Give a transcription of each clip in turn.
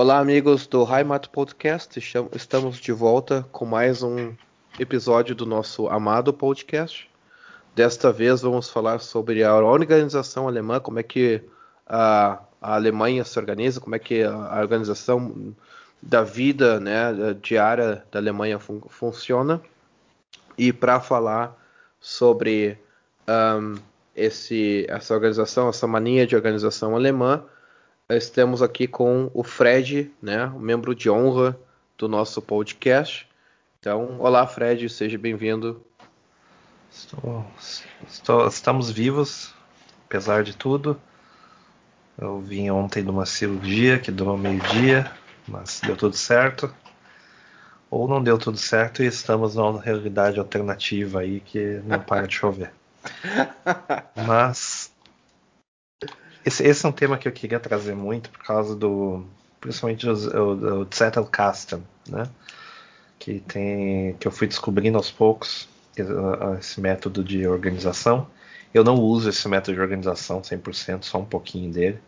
Olá, amigos do Heimat Podcast. Estamos de volta com mais um episódio do nosso amado podcast. Desta vez vamos falar sobre a organização alemã, como é que a, a Alemanha se organiza, como é que a, organização da vida né, diária da Alemanha fun funciona. E para falar sobre um, esse, essa organização, essa mania de organização alemã, estamos aqui com o Fred, né, membro de honra do nosso podcast. Então, olá Fred, seja bem-vindo. Estou, estou, estamos vivos, apesar de tudo. Eu vim ontem de uma cirurgia que durou meio-dia, mas deu tudo certo. Ou não deu tudo certo e estamos numa realidade alternativa aí que não para de chover. Mas esse, esse, é um tema que eu queria trazer muito por causa do. Principalmente o, o Zettelkasten, né? Que, tem, que eu fui descobrindo aos poucos esse método de organização. Eu não uso esse método de organização 100%, só um pouquinho dele.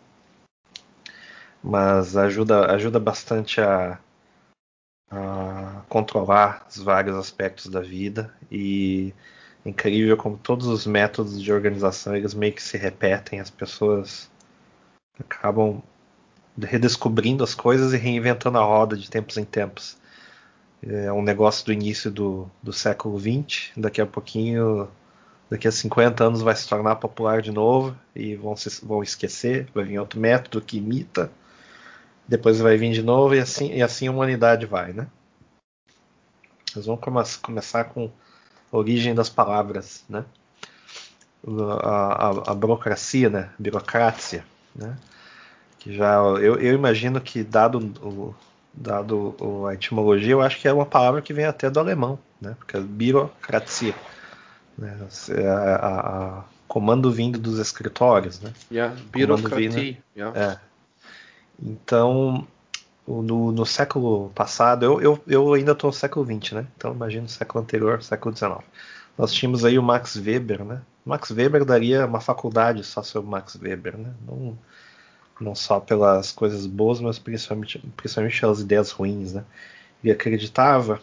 Mas ajuda, ajuda bastante a, a controlar os vários aspectos da vida e incrível como todos os métodos de organização eles meio que se repetem, as pessoas acabam redescobrindo as coisas e reinventando a roda de tempos em tempos. É um negócio do início do, do século XX, daqui a pouquinho, daqui a 50 anos vai se tornar popular de novo e vão, se, vão esquecer, vai vir outro método que imita, depois vai vir de novo e assim, e assim a humanidade vai, né? Nós vamos come começar com origem das palavras, né? A, a, a burocracia, né? Burocracia, né? Que já eu, eu imagino que dado o dado a etimologia, eu acho que é uma palavra que vem até do alemão, né? Porque é burocracia, né? A, a, a, comando vindo dos escritórios, né? Yeah, burocracia. Yeah. É. Então, no, no século passado, eu, eu, eu ainda estou no século XX, né? Então imagina o século anterior, século XIX. Nós tínhamos aí o Max Weber, né? Max Weber daria uma faculdade só sobre Max Weber, né? Não, não só pelas coisas boas, mas principalmente, principalmente pelas ideias ruins, né? Ele acreditava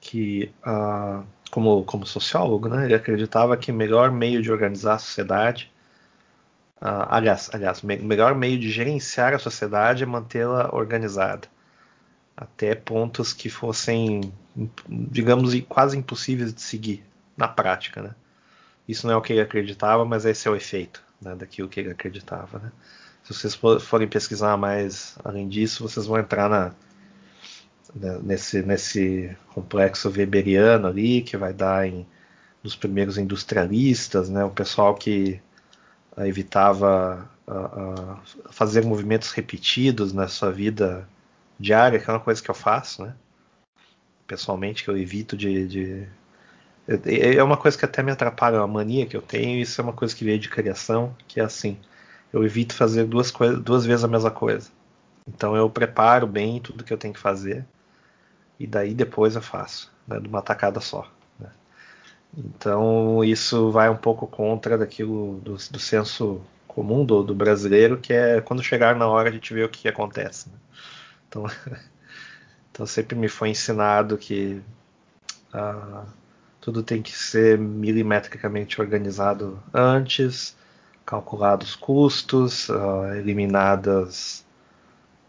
que, uh, como, como sociólogo, né? Ele acreditava que o melhor meio de organizar a sociedade Uh, aliás, aliás, o me melhor meio de gerenciar a sociedade é mantê-la organizada até pontos que fossem, digamos, quase impossíveis de seguir na prática, né? Isso não é o que ele acreditava, mas esse é o efeito né, daquilo que ele acreditava, né? Se vocês forem pesquisar mais além disso, vocês vão entrar na, né, nesse, nesse complexo weberiano ali, que vai dar em nos primeiros industrialistas, né? O pessoal que evitava fazer movimentos repetidos na sua vida diária, que é uma coisa que eu faço, né? Pessoalmente, que eu evito de, de, É uma coisa que até me atrapalha, uma mania que eu tenho, isso é uma coisa que veio de criação, que é assim. Eu evito fazer duas, duas vezes a mesma coisa. Então eu preparo bem tudo que eu tenho que fazer, e daí depois eu faço, né, de uma tacada só. Então isso vai um pouco contra daquilo do, do senso comum do, do, brasileiro, que é quando chegar na hora a gente vê o que acontece. Né? Então, então sempre me foi ensinado que uh, tudo tem que ser milimetricamente organizado antes, calculados os custos, uh, eliminadas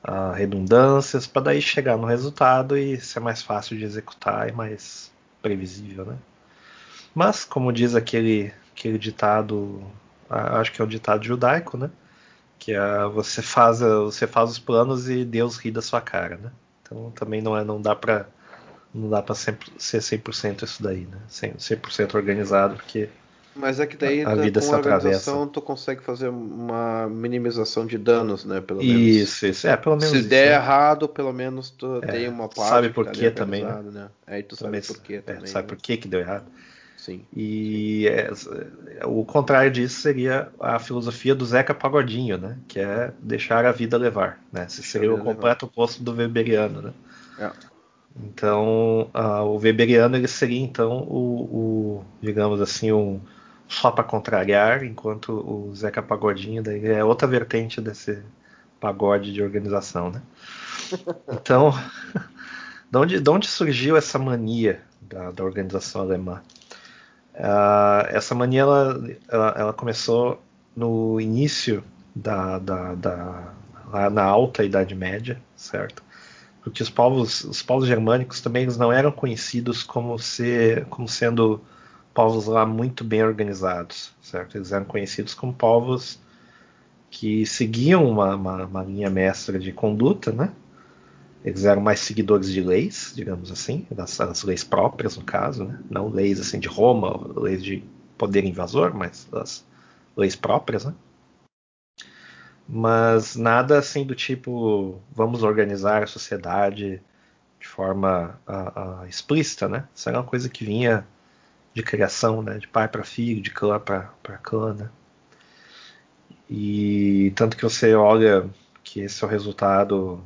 uh, redundâncias, para daí chegar no resultado e ser mais fácil de executar e mais previsível, né? Mas, como diz aquele, aquele ditado, acho que é o ditado judaico, né? Que é você faz, você faz os planos e Deus ri da sua cara, né? Então também não, é, não dá para não dá para ser 100% isso daí, né? 100% organizado, porque mas é que daí a, vida com a organização tu consegue fazer uma minimização de danos, né? Pelo menos. Isso, isso. É, pelo menos. Se isso, der né? errado, pelo menos tu é, tem uma parte. Sabe por que também, né? né? Aí tu sabe por que é, também. Sabe né? por que que deu errado. Sim. E é, o contrário disso seria a filosofia do Zeca Pagodinho, né? Que é deixar a vida levar, né? Esse seria o completo oposto do Weberiano, né? É. Então, uh, o Weberiano ele seria então o, o digamos assim, um só para contrariar, enquanto o Zeca Pagodinho daí é outra vertente desse pagode de organização, né? Então, de onde, de onde surgiu essa mania da, da organização alemã? Uh, essa mania ela, ela, ela, começou no início da, da, da na alta Idade Média, certo? Porque os povos, os povos germânicos também eles não eram conhecidos como, ser, como sendo povos lá muito bem organizados, certo? Eles eram conhecidos como povos que seguiam uma, uma, uma linha mestra de conduta, né? Eles eram mais seguidores de leis, digamos assim, das, das leis próprias, no caso, né? não leis assim de Roma, leis de poder invasor, mas das leis próprias, né? Mas nada assim do tipo vamos organizar a sociedade de forma uh, uh, explícita, né? Isso era uma coisa que vinha de criação, né? De pai para filho, de clã para clã, né? E tanto que você olha que esse é o resultado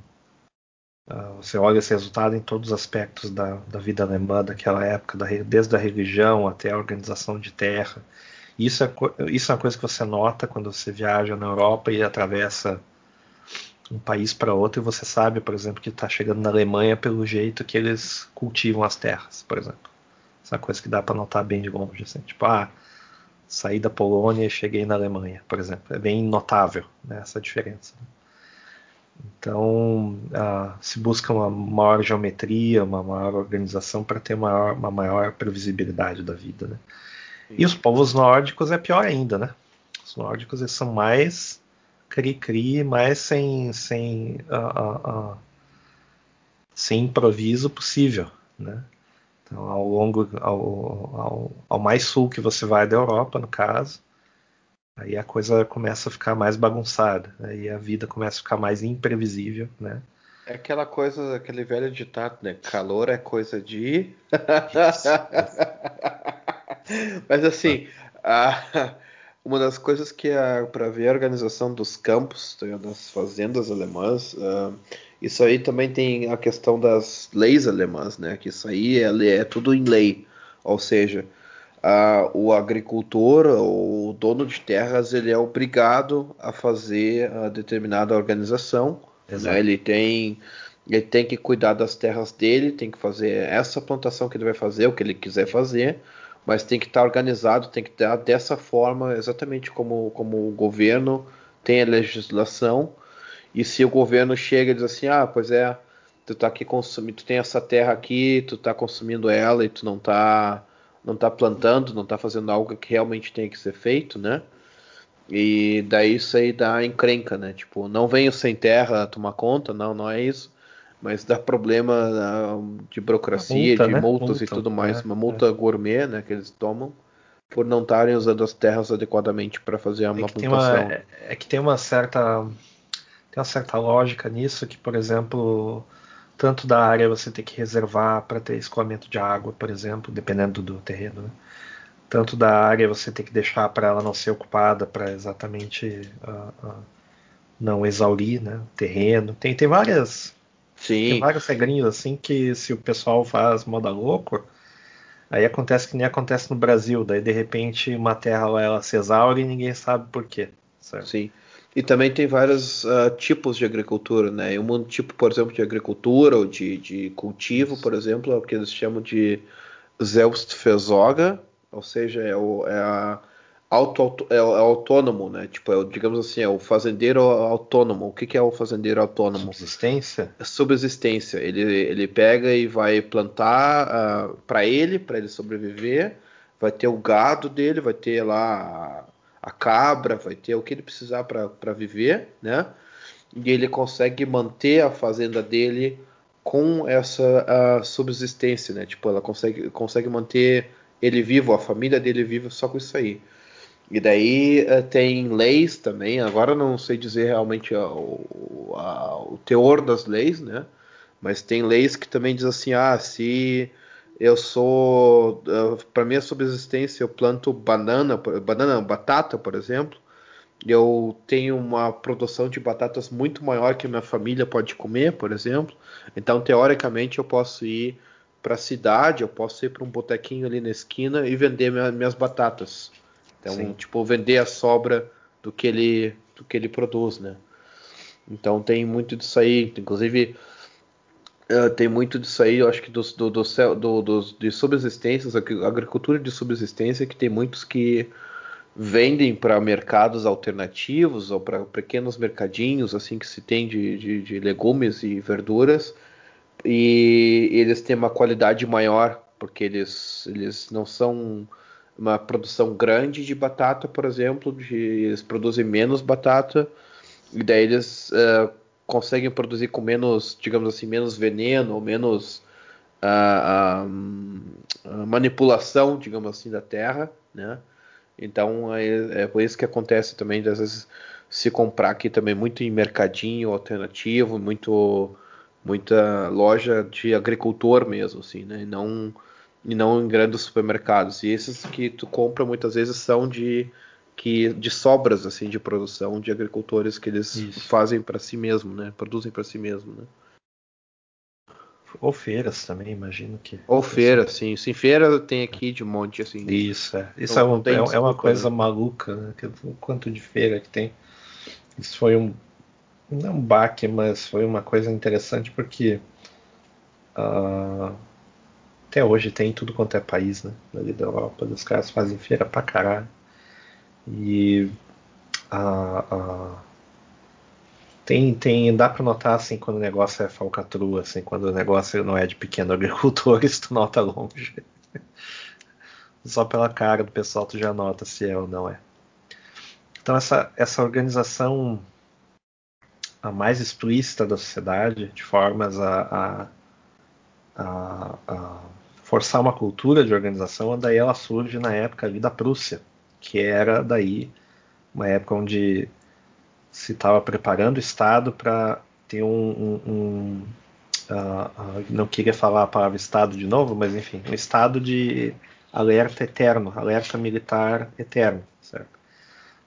você olha esse resultado em todos os aspectos da, da vida alemã daquela época, da, desde a religião até a organização de terra. Isso é, isso é uma coisa que você nota quando você viaja na Europa e atravessa um país para outro e você sabe, por exemplo, que está chegando na Alemanha pelo jeito que eles cultivam as terras, por exemplo. Essa é uma coisa que dá para notar bem de longe, assim, tipo, ah, saí da Polônia e cheguei na Alemanha, por exemplo. É bem notável né, essa diferença. Então, uh, se busca uma maior geometria, uma maior organização para ter uma, uma maior previsibilidade da vida. Né? E os povos nórdicos é pior ainda, né? Os nórdicos eles são mais cri-cri, mais sem, sem, uh, uh, sem improviso possível, né? Então, ao longo, ao, ao, ao mais sul que você vai da Europa, no caso, Aí a coisa começa a ficar mais bagunçada, aí a vida começa a ficar mais imprevisível, né? É aquela coisa, aquele velho ditado, né? Calor é coisa de. Mas assim, a, uma das coisas que para ver a organização dos campos, tá das fazendas alemãs, uh, isso aí também tem a questão das leis alemãs, né? Que isso aí é, é tudo em lei, ou seja, uh, o agricultor, o dono de terras, ele é obrigado a fazer a determinada organização. Né? Ele tem ele tem que cuidar das terras dele, tem que fazer essa plantação que ele vai fazer, o que ele quiser fazer, mas tem que estar organizado, tem que estar dessa forma, exatamente como, como o governo tem a legislação. E se o governo chega e diz assim, ah, pois é, tu tá aqui consumindo, tu tem essa terra aqui, tu tá consumindo ela e tu não tá não está plantando, não está fazendo algo que realmente tem que ser feito, né? E daí isso aí dá encrenca, né? Tipo, não venho sem terra tomar conta, não, não é isso. Mas dá problema uh, de burocracia, multa, de né? multas multa, e tudo mais. É, uma multa é. gourmet, né, que eles tomam por não estarem usando as terras adequadamente para fazer é uma plantação. É, é que tem uma certa tem uma certa lógica nisso que, por exemplo, tanto da área você tem que reservar para ter escoamento de água, por exemplo, dependendo do terreno. Né? Tanto da área você tem que deixar para ela não ser ocupada para exatamente uh, uh, não exaurir né, o terreno. Tem, tem várias. Sim. Tem vários regrinhos assim que se o pessoal faz moda louco, aí acontece que nem acontece no Brasil. Daí de repente uma terra ela se exaure e ninguém sabe por quê. Certo? Sim. E também tem vários uh, tipos de agricultura, né? E um tipo, por exemplo, de agricultura ou de, de cultivo, por exemplo, é o que eles chamam de Selbstversorger, ou seja, é, o, é a auto, auto, é, é autônomo, né? Tipo, é, digamos assim, é o fazendeiro autônomo. O que, que é o fazendeiro autônomo? Subsistência? É subsistência. Ele, ele pega e vai plantar uh, ah, para ele, para ele sobreviver. Vai ter o gado dele, vai ter lá a cabra, vai ter o que ele precisar para viver, né? E ele consegue manter a fazenda dele com essa subsistência, né? Tipo, ela consegue, consegue manter ele vivo, a família dele viva só com isso aí. E daí uh, tem leis também, agora não sei dizer realmente o, a, o teor das leis, né? Mas tem leis que também diz assim, ah, se eu sou para minha subsistência eu planto banana banana batata por exemplo. Eu tenho uma produção de batatas muito maior que a minha família pode comer por exemplo. Então teoricamente eu posso ir para a cidade eu posso ir para um botequinho ali na esquina e vender minha, minhas batatas. Então Sim. tipo vender a sobra do que ele do que ele produz né? Então tem muito disso aí, inclusive uh, tem muito disso aí, eu acho que dos, do, do, do, dos, de subsistências, agricultura de subsistência, que tem muitos que vendem para mercados alternativos ou para pequenos mercadinhos assim que se tem de, de, de, legumes e verduras e eles têm uma qualidade maior porque eles, eles não são uma produção grande de batata, por exemplo, de, eles produzem menos batata e daí eles uh, conseguem produzir com menos, digamos assim, menos veneno ou menos uh, uh, manipulação, digamos assim, da terra, né? Então é, é por isso que acontece também, às vezes, se comprar aqui também muito em mercadinho alternativo, muito muita loja de agricultor mesmo, assim, né? E não, e não em grandes supermercados. E esses que tu compra muitas vezes são de que de sobras assim de produção de agricultores que eles Isso. fazem para si mesmo, né? Produzem para si mesmo, né? Ou feiras também, imagino que. Ou feira, sim. Sim, feira tem aqui de monte, assim. Isso, é. Isso é, um, é, é, uma coisa né? maluca, né? O quanto de feira que tem. Isso foi um. Não um baque, mas foi uma coisa interessante porque. Uh, até hoje tem tudo quanto é país, né? Ali da Europa. Os caras fazem feira pra caralho. E. Uh, uh, tem, tem, dá para notar assim quando o negócio é falcatrua, assim, quando o negócio não é de pequeno agricultores, tu nota longe. Só pela cara do pessoal tu já nota se é ou não é. Então essa, essa organização a mais explícita da sociedade, de formas a, a, a, a forçar uma cultura de organização, daí ela surge na época ali da Prússia, que era daí uma época onde se estava preparando o Estado para ter um. um, um uh, uh, não queria falar a palavra Estado de novo, mas enfim, um estado de alerta eterno, alerta militar eterno, certo?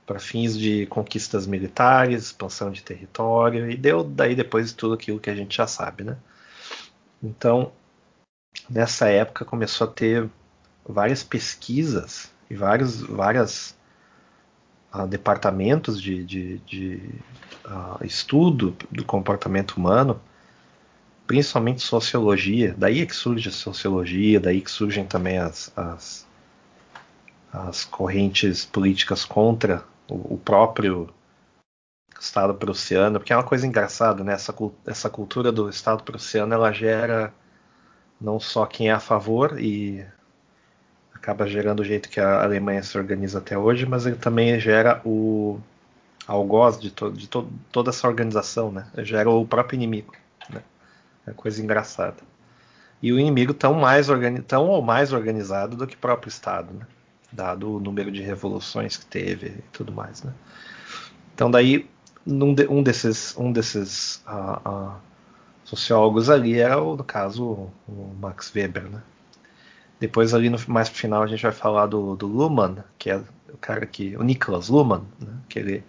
Para fins de conquistas militares, expansão de território, e deu daí depois tudo aquilo que a gente já sabe, né? Então, nessa época começou a ter várias pesquisas e vários, várias uh, departamentos de, de, de uh, estudo do comportamento humano, principalmente sociologia. Daí é que surge a sociologia, daí que surgem também as, as, as correntes políticas contra o, o próprio Estado prussiano, porque é uma coisa engraçada, né? Essa, essa cultura do Estado prussiano ela gera não só quem é a favor e acaba gerando o jeito que a Alemanha se organiza até hoje, mas ele também gera o algoz de, to, de to, toda essa organização, né? Gera o próprio inimigo, né? É coisa engraçada. E o inimigo tão mais tão ou mais organizado do que o próprio Estado, né? Dado o número de revoluções que teve e tudo mais, né? Então daí de, um desses um desses uh, uh, sociólogos ali era no caso o Max Weber, né? Depois ali no mais pro final a gente vai falar do, do Luhmann, que é o cara que. o Niklas Luhmann, né, que ele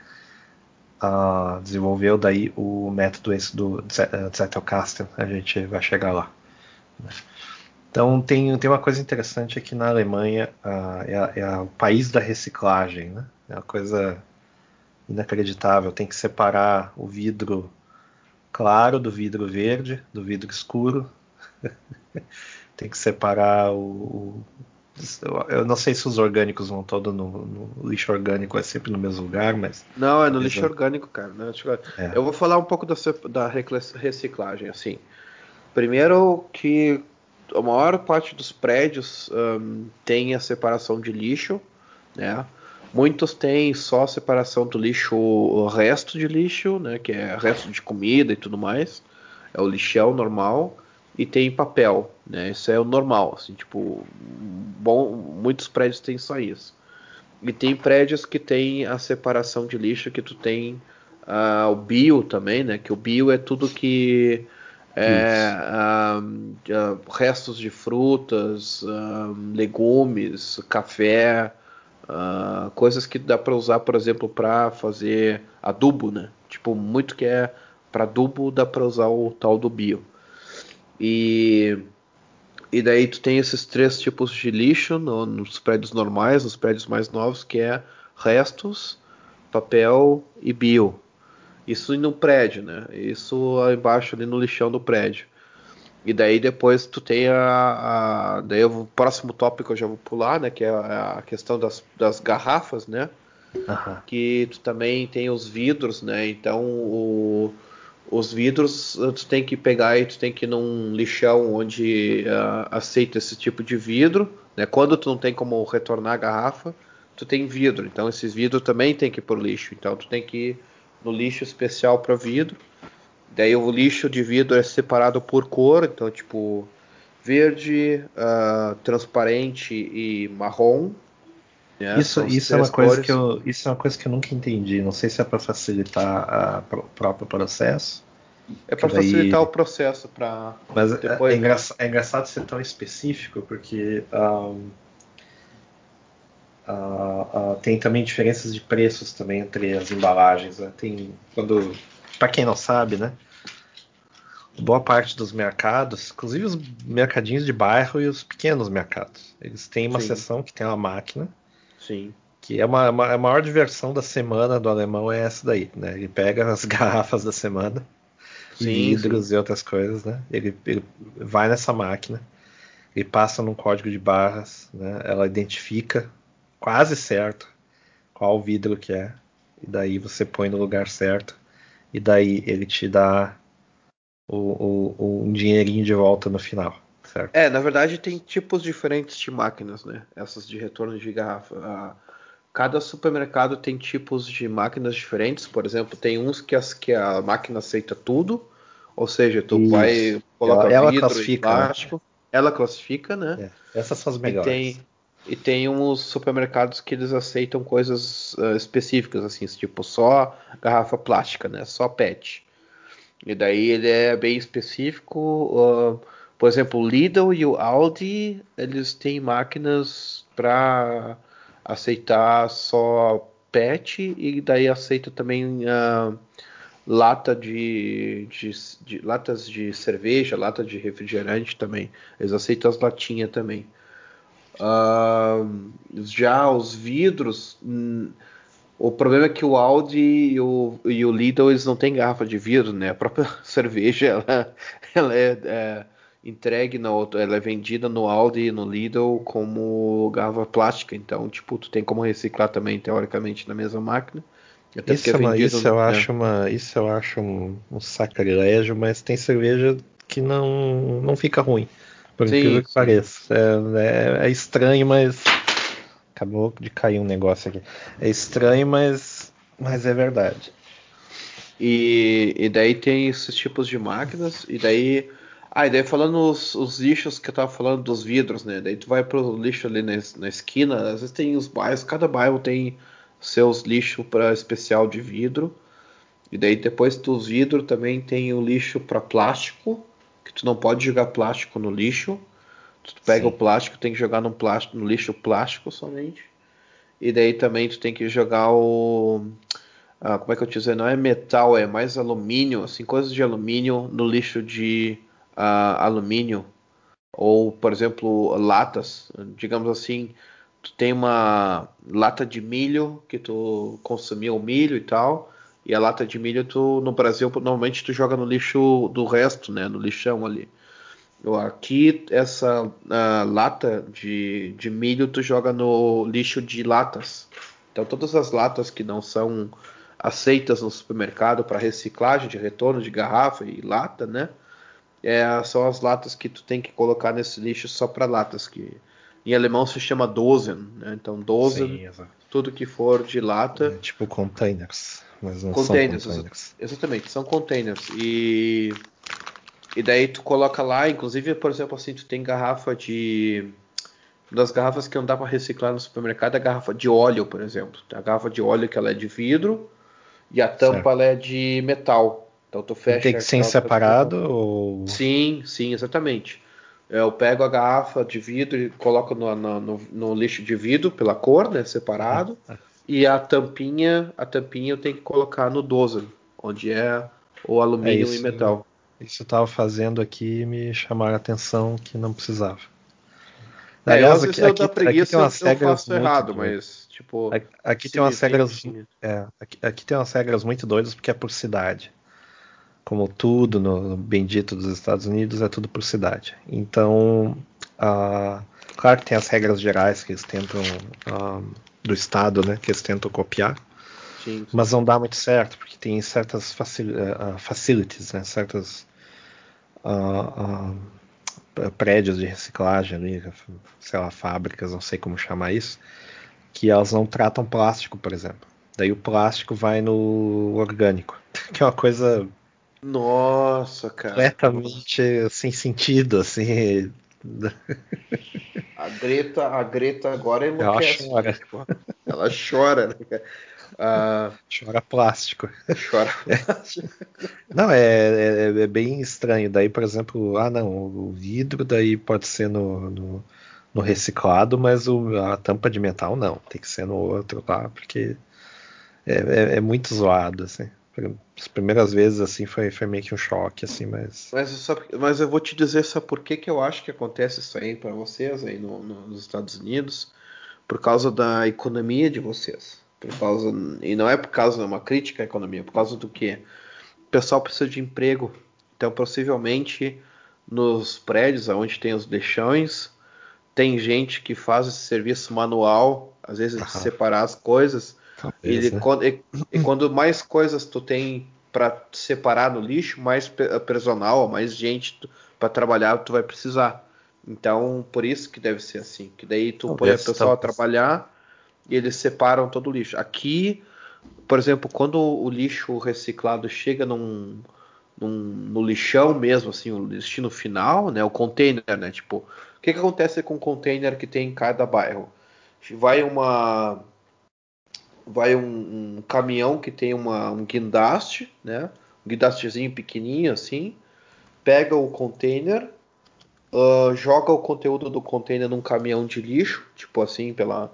uh, desenvolveu daí o método esse do Zettelkasten. A gente vai chegar lá. Né. Então tem, tem uma coisa interessante aqui na Alemanha, uh, é, é, o país da reciclagem, né? É uma coisa inacreditável. Tem que separar o vidro claro do vidro verde, do vidro escuro. tem que separar o, eu não sei se os orgânicos vão todo no, no, lixo orgânico, é sempre no mesmo lugar, mas. Não, é no lixo orgânico, cara. Né? É. Eu vou falar um pouco da, da reciclagem, assim. Primeiro que a maior parte dos prédios um, tem a separação de lixo, né? Muitos têm só a separação do lixo, o resto de lixo, né? Que é resto de comida e tudo mais. É o lixão normal e tem papel, né? Isso é o normal, assim, tipo, bom, muitos prédios têm só isso. E tem prédios que tem a separação de lixo que tu tem uh, o bio também, né? Que o bio é tudo que é, uh, uh, restos de frutas, legumes, café, coisas que dá para usar, por exemplo, para fazer adubo, né? Tipo, muito que é para adubo dá para usar o tal do bio. E, e daí tu tem esses três tipos de lixo no, nos prédios normais, nos prédios mais novos, que é restos, papel e bio. Isso no prédio, né? Isso embaixo ali no lixão do prédio. E daí depois tu tem a, a daí o próximo tópico eu já vou pular, né? Que é a, questão das, das garrafas, né? Uhum. Que tu também tem os vidros, né? Então o, os vidros tu tem que pegar e tu tem que ir num lixão onde uh, aceita esse tipo de vidro, né? Quando tu não tem como retornar a garrafa, tu tem vidro. Então esses vidros também tem que ir pro lixo. Então tu tem que ir no lixo especial para vidro. Daí o lixo de vidro é separado por cor, então tipo verde, uh, transparente e marrom. Né? Isso, isso é uma coisa que eu, isso é uma coisa que eu nunca entendi. Não sei se é para facilitar o próprio processo. É para daí... facilitar o processo para. Mas é, depois... é, engraçado, é, engraçado, ser tão específico porque um, uh, uh, tem também diferenças de preços também entre as embalagens. Né? Tem quando para quem não sabe, né? Boa parte dos mercados, inclusive os mercadinhos de bairro e os pequenos mercados, eles têm uma Sim. seção que tem uma máquina. Sim. Que é uma, uma, a maior diversão da semana do alemão é essa daí, né? Ele pega as garrafas da semana, sim, vidros sim. e outras coisas, né? Ele, ele vai nessa máquina, ele passa num código de barras, né? Ela identifica quase certo qual vidro que é, e daí você põe no lugar certo e daí ele te dá o, o, um dinheirinho de volta no final. Certo? É, na verdade tem tipos diferentes de máquinas, né? Essas de retorno de garrafa. Cada supermercado tem tipos de máquinas diferentes. Por exemplo, tem uns que, as, que a máquina aceita tudo, ou seja, tu Isso. vai coloca ela, ela vidro classifica, plástico. Né? Ela classifica, né? É, essas são as melhores. E tem, e tem uns supermercados que eles aceitam coisas uh, específicas, assim, tipo só garrafa plástica, né? Só PET. E daí ele é bem específico. Uh, por exemplo, o Lidl e o Aldi, eles têm máquinas para aceitar só PET e daí aceita também uh, lata de, de, de, latas de cerveja, lata de refrigerante também. Eles aceitam as latinhas também. Uh, já os vidros, hum, o problema é que o Audi e o, e o Lidl eles não têm garrafa de vidro, né? A própria cerveja ela, ela é, é entregue no, ela é vendida no Audi e no Lidl como garrafa plástica, então tipo tu tem como reciclar também teoricamente na mesma máquina. Até isso, é uma, isso eu né? acho uma, isso eu acho um, um sacrilégio, mas tem cerveja que não não fica ruim. Por sim, incrível que sim. pareça. É, é, é, estranho, mas. Acabou de cair um negócio aqui. É estranho, mas, mas é verdade. E, e daí tem esses tipos de máquinas, e daí. Ah, e daí falando os, os, lixos que eu tava falando dos vidros, né? Daí tu vai pro lixo ali na, na esquina, às vezes tem os bairros, cada bairro tem seus lixos para especial de vidro. E daí depois dos vidros também tem o lixo para plástico que tu não pode jogar plástico no lixo. Tu pega Sim. o plástico, tem que jogar no, plástico, no lixo plástico somente. E daí também tu tem que jogar o. Ah, como é que eu te dizer? Não é metal, é mais alumínio, assim, coisas de alumínio no lixo de uh, alumínio. Ou, por exemplo, latas. Digamos assim, tu tem uma lata de milho que tu consumiu milho e tal. E a lata de milho, tu, no Brasil, normalmente tu joga no lixo do resto, né? No lixão ali. Aqui, essa uh, lata de, de milho, tu joga no lixo de latas. Então, todas as latas que não são aceitas no supermercado para reciclagem de retorno de garrafa e lata, né? É, são as latas que tu tem que colocar nesse lixo só para latas, que em alemão se chama Dosen, né? Então, Dosen, Sim, tudo que for de lata. É, tipo containers. Mas não containers, são containers. Exatamente, são containers. E, e daí tu coloca lá, inclusive, por exemplo, assim, tu tem garrafa de. Uma das garrafas que não dá para reciclar no supermercado é a garrafa de óleo, por exemplo. A garrafa de óleo que ela é de vidro e a tampa é de metal. Então tu fecha. Tem que ser separado ou... Sim, sim, exatamente. Eu pego a garrafa de vidro e coloco no, no, no, lixo de vidro pela cor, né, separado. Ah, ah. E a tampinha, a tampinha eu tenho que colocar no 12, onde é o alumínio é e metal. Isso eu estava fazendo aqui e me chamaram a atenção que não precisava. É, Aliás, aqui, aqui, preguiça, aqui tem umas regras faço errado, mas tipo, Tipo, aqui, aqui tem umas regras. É, aqui, aqui, tem umas regras muito doidas porque é por cidade. Como tudo no bendito dos Estados Unidos é tudo por cidade. Então, uh, claro que tem as regras gerais que eles tentam uh, do estado, né? Que eles tentam copiar. Sim. Mas não dá muito certo porque tem certas facil uh, facilities, né? Certas prédios de reciclagem ali, sei lá, fábricas, não sei como chamar isso, que elas não tratam plástico, por exemplo. Daí o plástico vai no orgânico, que é uma coisa nossa, cara. Completamente nossa. sem sentido, assim. A Greta, a Greta agora enlouquece. Ela chora. Tipo, ela chora, né? Uh, chora plástico. Chora plástico. não, é, é, é, bem estranho. Daí, por exemplo, ah não, o vidro daí pode ser no, no, no reciclado, mas o, a tampa de metal não, tem que ser no outro lá, porque é, é, é muito zoado, assim. As primeiras vezes assim foi, foi meio que um choque, assim, mas. Mas, só, mas eu vou te dizer só por que, que eu acho que acontece isso aí para vocês aí no, no, nos Estados Unidos, por causa da economia de vocês. Por causa, e não é por causa de uma crítica à economia, é por causa do que o pessoal precisa de emprego. Então, possivelmente, nos prédios onde tem os lixões, tem gente que faz esse serviço manual, às vezes de separar as coisas. E, né? quando, e, e, quando mais coisas tu tem para separar no lixo, mais personal, mais gente para trabalhar tu vai precisar. Então, por isso que deve ser assim. Que daí tu põe a pessoa a trabalhar e eles separam todo o lixo. Aqui, por exemplo, quando o lixo reciclado chega num, num, no lixão mesmo, assim, o destino final, né, o container, né, tipo, o que, que acontece com o container que tem em cada bairro? Vai uma vai um, um caminhão que tem uma, um guindaste, né, um guindastezinho pequenininho assim, pega o container, uh, joga o conteúdo do container num caminhão de lixo, tipo assim, pela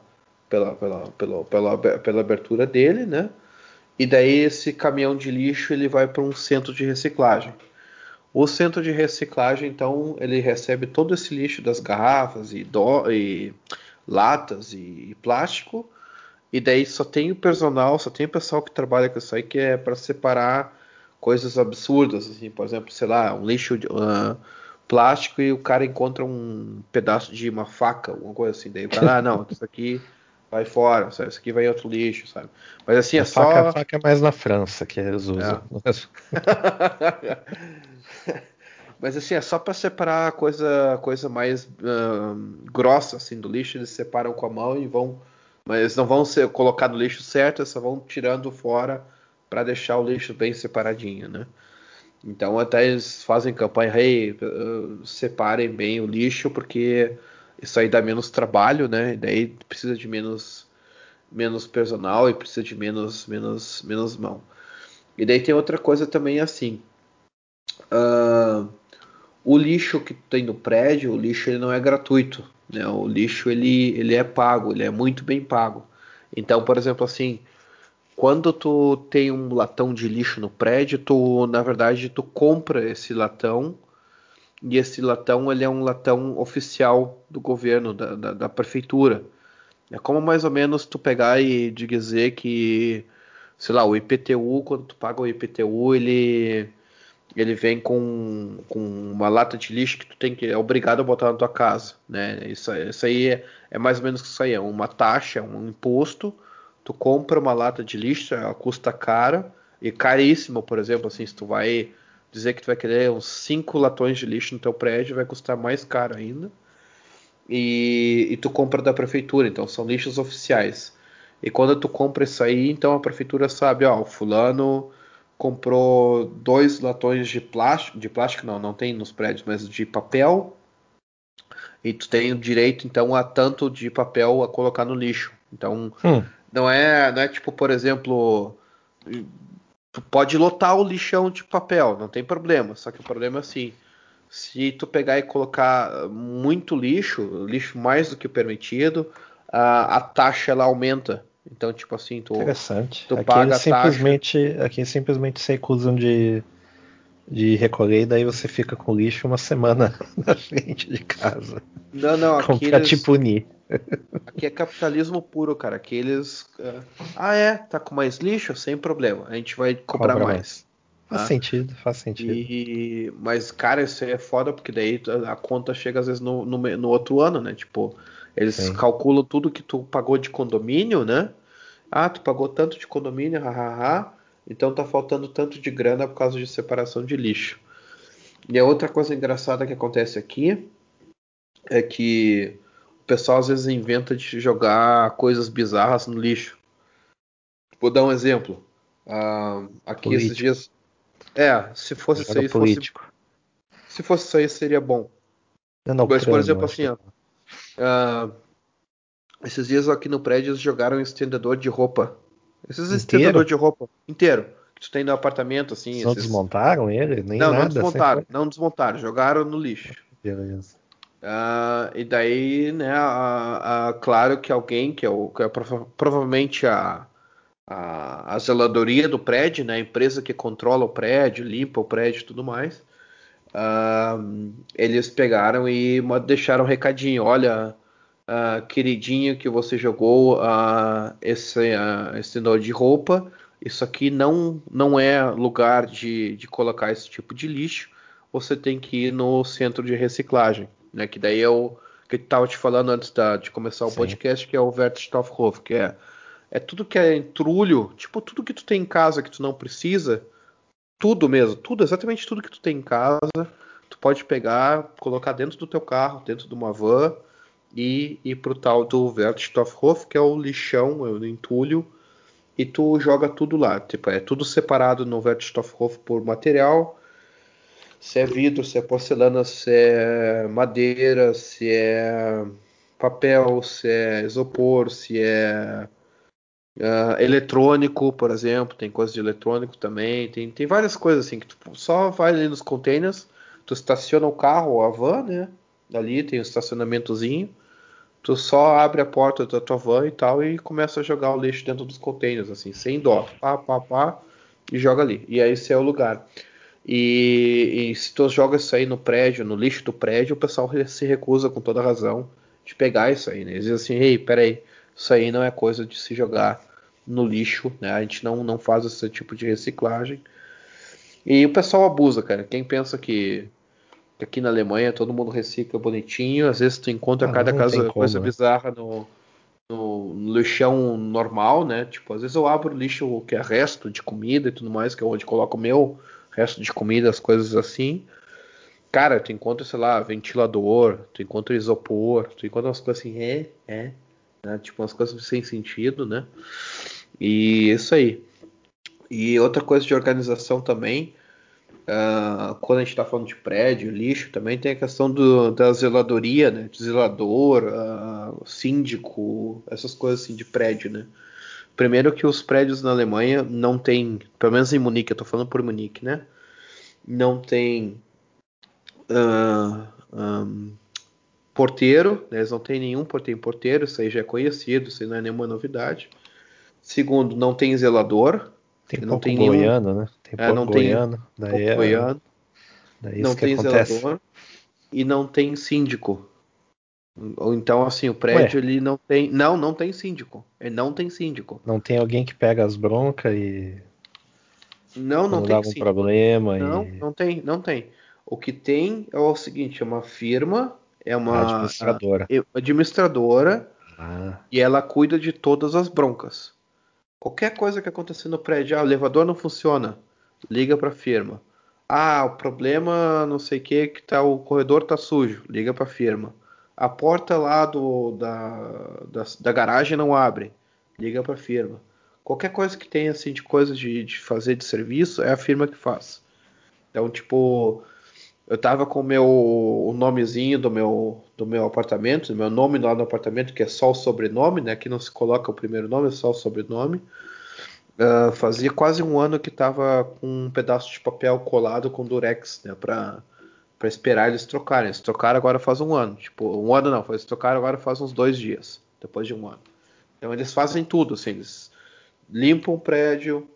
pela, pela, pela, pela, pela abertura dele, né? E daí esse caminhão de lixo ele vai para um centro de reciclagem. O centro de reciclagem, então, ele recebe todo esse lixo das garrafas e, do, e latas e, e, plástico, e daí só tem o personal, só tem o pessoal que trabalha com isso aí que é para separar coisas absurdas, assim, por exemplo, sei lá, um lixo de, uh, plástico e o cara encontra um pedaço de uma faca, alguma coisa assim, daí o cara, ah, não, isso aqui vai fora, sabe? Isso aqui vai em outro lixo, sabe? Mas assim, é a só. Faca, a faca é mais na França que eles usam. É. Mas assim, é só para separar a coisa, coisa mais uh, grossa assim do lixo, eles separam com a mão e vão. Mas não vão ser colocar no lixo certo, só vão tirando fora para deixar o lixo bem separadinho, né? Então até eles fazem campanha, hey, uh, separem bem o lixo, porque isso aí dá menos trabalho, né? E daí precisa de menos menos personal e precisa de menos menos menos mão. E daí tem outra coisa também assim. Uh, o lixo que tem no prédio, o lixo ele não é gratuito, né? O lixo ele ele é pago, ele é muito bem pago. Então, por exemplo, assim, quando tu tem um latão de lixo no prédio, tu na verdade tu compra esse latão e esse latão ele é um latão oficial do governo, da, da, da prefeitura. É como mais ou menos tu pegar e dizer que, sei lá, o IPTU, quando tu paga o IPTU, ele ele vem com, com uma lata de lixo que tu tem que é obrigado a botar na tua casa, né? Isso, isso aí é, é mais ou menos isso aí, é uma taxa, um imposto. Tu compra uma lata de lixo, ela custa cara e caríssima, por exemplo, assim, se tu vai dizer que tu vai querer uns 5 latões de lixo no teu prédio vai custar mais caro ainda. E, e, tu compra da prefeitura, então são lixos oficiais. E quando tu compra isso aí, então a prefeitura sabe, ó, o fulano comprou dois latões de plástico, de plástico não, não tem nos prédios, mas de papel. E tu tem o direito então a tanto de papel a colocar no lixo. Então hum. não é, não é tipo, por exemplo, tu pode lotar o lixão de papel, não tem problema. Só que o problema é assim, se tu pegar e colocar muito lixo, lixo mais do que o permitido, a, a taxa ela aumenta. Então, tipo assim, tu, Interessante. tu aqui paga eles simplesmente, taxa... Aqui simplesmente se recusam de, de recolher e daí você fica com lixo uma semana na frente de casa. Não, não, aqui pra eles... te punir. Aqui é capitalismo puro, cara. Aqui eles. Uh, ah, é? Tá com mais lixo? Sem problema. A gente vai comprar mais. mais. Faz ah, sentido, faz sentido. E, mas, cara, isso é foda, porque daí a conta chega às vezes no, no, no outro ano, né? Tipo, eles Sim. calculam tudo que tu pagou de condomínio, né? Ah, tu pagou tanto de condomínio, hahaha. Então tá faltando tanto de grana por causa de separação de lixo. E a outra coisa engraçada que acontece aqui é que o pessoal às vezes inventa de jogar coisas bizarras no lixo. Vou dar um exemplo. Uh, aqui Político. esses dias é, se fosse isso aí, político. Fosse, se fosse isso aí, seria bom. Não, Mas, por exemplo, assim, ó, uh, esses dias aqui no prédio eles jogaram um estendedor de roupa. Esses estendedor de roupa inteiro. Que tu tem no apartamento, assim. Não esses... desmontaram ele? Nem não, nada, não desmontaram. Não desmontaram, jogaram no lixo. Beleza. Uh, e daí, né, a, a, claro que alguém, que é, o, que é provavelmente a, a, a zeladoria do prédio, né, a empresa que controla o prédio, limpa o prédio e tudo mais, uh, eles pegaram e deixaram um recadinho: olha, uh, queridinho, que você jogou uh, esse, uh, esse nó de roupa, isso aqui não, não é lugar de, de colocar esse tipo de lixo, você tem que ir no centro de reciclagem, né, que daí é o que eu estava te falando antes da, de começar o Sim. podcast, que é o Wertstoffhof, que é é tudo que é entulho, tipo tudo que tu tem em casa que tu não precisa, tudo mesmo, tudo, exatamente tudo que tu tem em casa, tu pode pegar, colocar dentro do teu carro, dentro de uma van e ir pro tal do Wertstoffhof, que é o lixão, é o entulho, e tu joga tudo lá, tipo, é tudo separado no Wertstoffhof por material, se é vidro, se é porcelana, se é madeira, se é papel, se é isopor, se é Uh, eletrônico, por exemplo, tem coisas de eletrônico também, tem, tem várias coisas assim que tu só vai ali nos containers, tu estaciona o carro ou a van, né? Ali tem um estacionamentozinho, tu só abre a porta da tua van e tal e começa a jogar o lixo dentro dos containers, assim, sem dó, pá, pá, pá, e joga ali. E aí esse é o lugar. E, e se tu joga isso aí no prédio, no lixo do prédio, o pessoal se recusa com toda razão de pegar isso aí, né? Eles dizem assim, ei, peraí, isso aí não é coisa de se jogar no lixo, né? A gente não, não faz esse tipo de reciclagem. E o pessoal abusa, cara. Quem pensa que, que aqui na Alemanha todo mundo recicla bonitinho, às vezes tu encontra ah, cada casa, como, coisa né? bizarra no, no, no, lixão normal, né? Tipo, às vezes eu abro o lixo que é resto de comida e tudo mais, que é onde coloco o meu resto de comida, as coisas assim. Cara, tu encontra, sei lá, ventilador, tu encontra isopor, tu encontra umas coisas assim, é, é, né? Tipo, umas coisas sem sentido, né? E isso aí. E outra coisa de organização também, uh, quando a gente está falando de prédio, lixo, também tem a questão do, da zeladoria, né? De zelador, uh, síndico, essas coisas assim de prédio, né? Primeiro que os prédios na Alemanha não tem, pelo menos em Munique, eu estou falando por Munique, né? Não tem uh, um, porteiro, né? eles não tem nenhum porteiro, porteiro, isso aí já é conhecido, isso aí não é nenhuma novidade. Segundo, não tem zelador. Tem não tem goiano, nenhum... né? Tem é, não goiano. Tem daí é... goiano. Daí não tem acontece. zelador e não tem síndico. Ou então, assim, o prédio Ué. ele não tem. Não, não tem síndico. Ele não tem síndico. Não tem alguém que pega as broncas e. Não, não tem. Algum problema. Não, e... não tem, não tem. O que tem é o seguinte: é uma firma, é uma administradora. Administradora ah. e ela cuida de todas as broncas. Qualquer coisa que acontecer no prédio, ah, o elevador não funciona, liga para a firma. Ah, o problema não sei o que, que tá, o corredor tá sujo, liga para a firma. A porta lá do, da, da, da garagem não abre, liga para a firma. Qualquer coisa que tenha assim de coisas de, de fazer de serviço é a firma que faz. Então, tipo, eu tava com o meu o nomezinho do meu do meu apartamento, meu nome lá no apartamento, que é só o sobrenome, né? Aqui não se coloca o primeiro nome, é só o sobrenome. Uh, fazia quase um ano que tava com um pedaço de papel colado com durex, né? Pra, pra esperar eles trocarem. Eles trocaram agora faz um ano. Tipo, um ano não, eles trocaram agora faz uns dois dias, depois de um ano. Então eles fazem tudo, assim, eles limpam o prédio,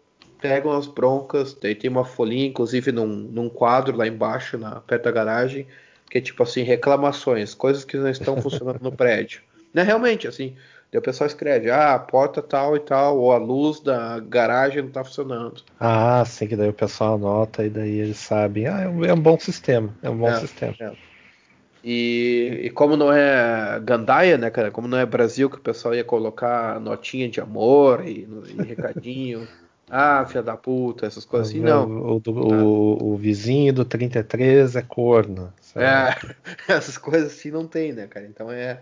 pegam as broncas, daí tem uma folhinha, inclusive num, num quadro lá embaixo, na, perto da garagem, que é tipo assim, reclamações, coisas que não estão funcionando no prédio. né, realmente, assim, Daí o pessoal escreve, ah, a porta tal e tal, ou a luz da garagem não está funcionando. Ah, sim, que daí o pessoal anota e daí eles sabem. Ah, é um, é um bom sistema, é um bom é, sistema. É. E, e, como não é Gandaia, né, cara? Como não é Brasil que o pessoal ia colocar notinha de amor e, e recadinho. ah, filha da puta, essas coisas assim, não. O, o, o, o, vizinho do 33 é corno. Sabe? É, essas coisas assim não tem, né, cara? Então é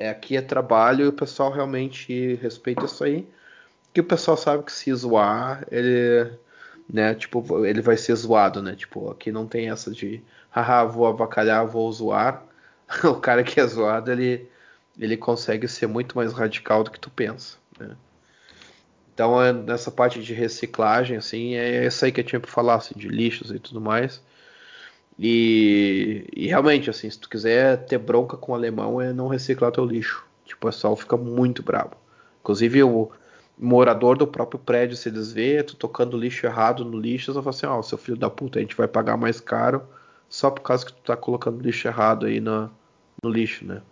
é, aqui é trabalho e o pessoal realmente respeita isso aí. Que o pessoal sabe que se zoar, ele, né, tipo, ele vai ser zoado, né? Tipo, aqui não tem essa de, haha, vou avacalhar, vou zoar. o cara que é zoado, ele, ele consegue ser muito mais radical do que tu pensa, né? Então, é, nessa parte de reciclagem, assim, é isso aí que eu tinha para falar, assim, de lixos e tudo mais. E, e, realmente, assim, se tu quiser ter bronca com o alemão, é não reciclar teu lixo. Tipo, o pessoal fica muito bravo. Inclusive, o morador do próprio prédio, se eles vê tu tocando lixo errado no lixo, eles vão falar assim, ó, oh, seu filho da puta, a gente vai pagar mais caro só por causa que tu tá colocando lixo errado aí no, lixo, né?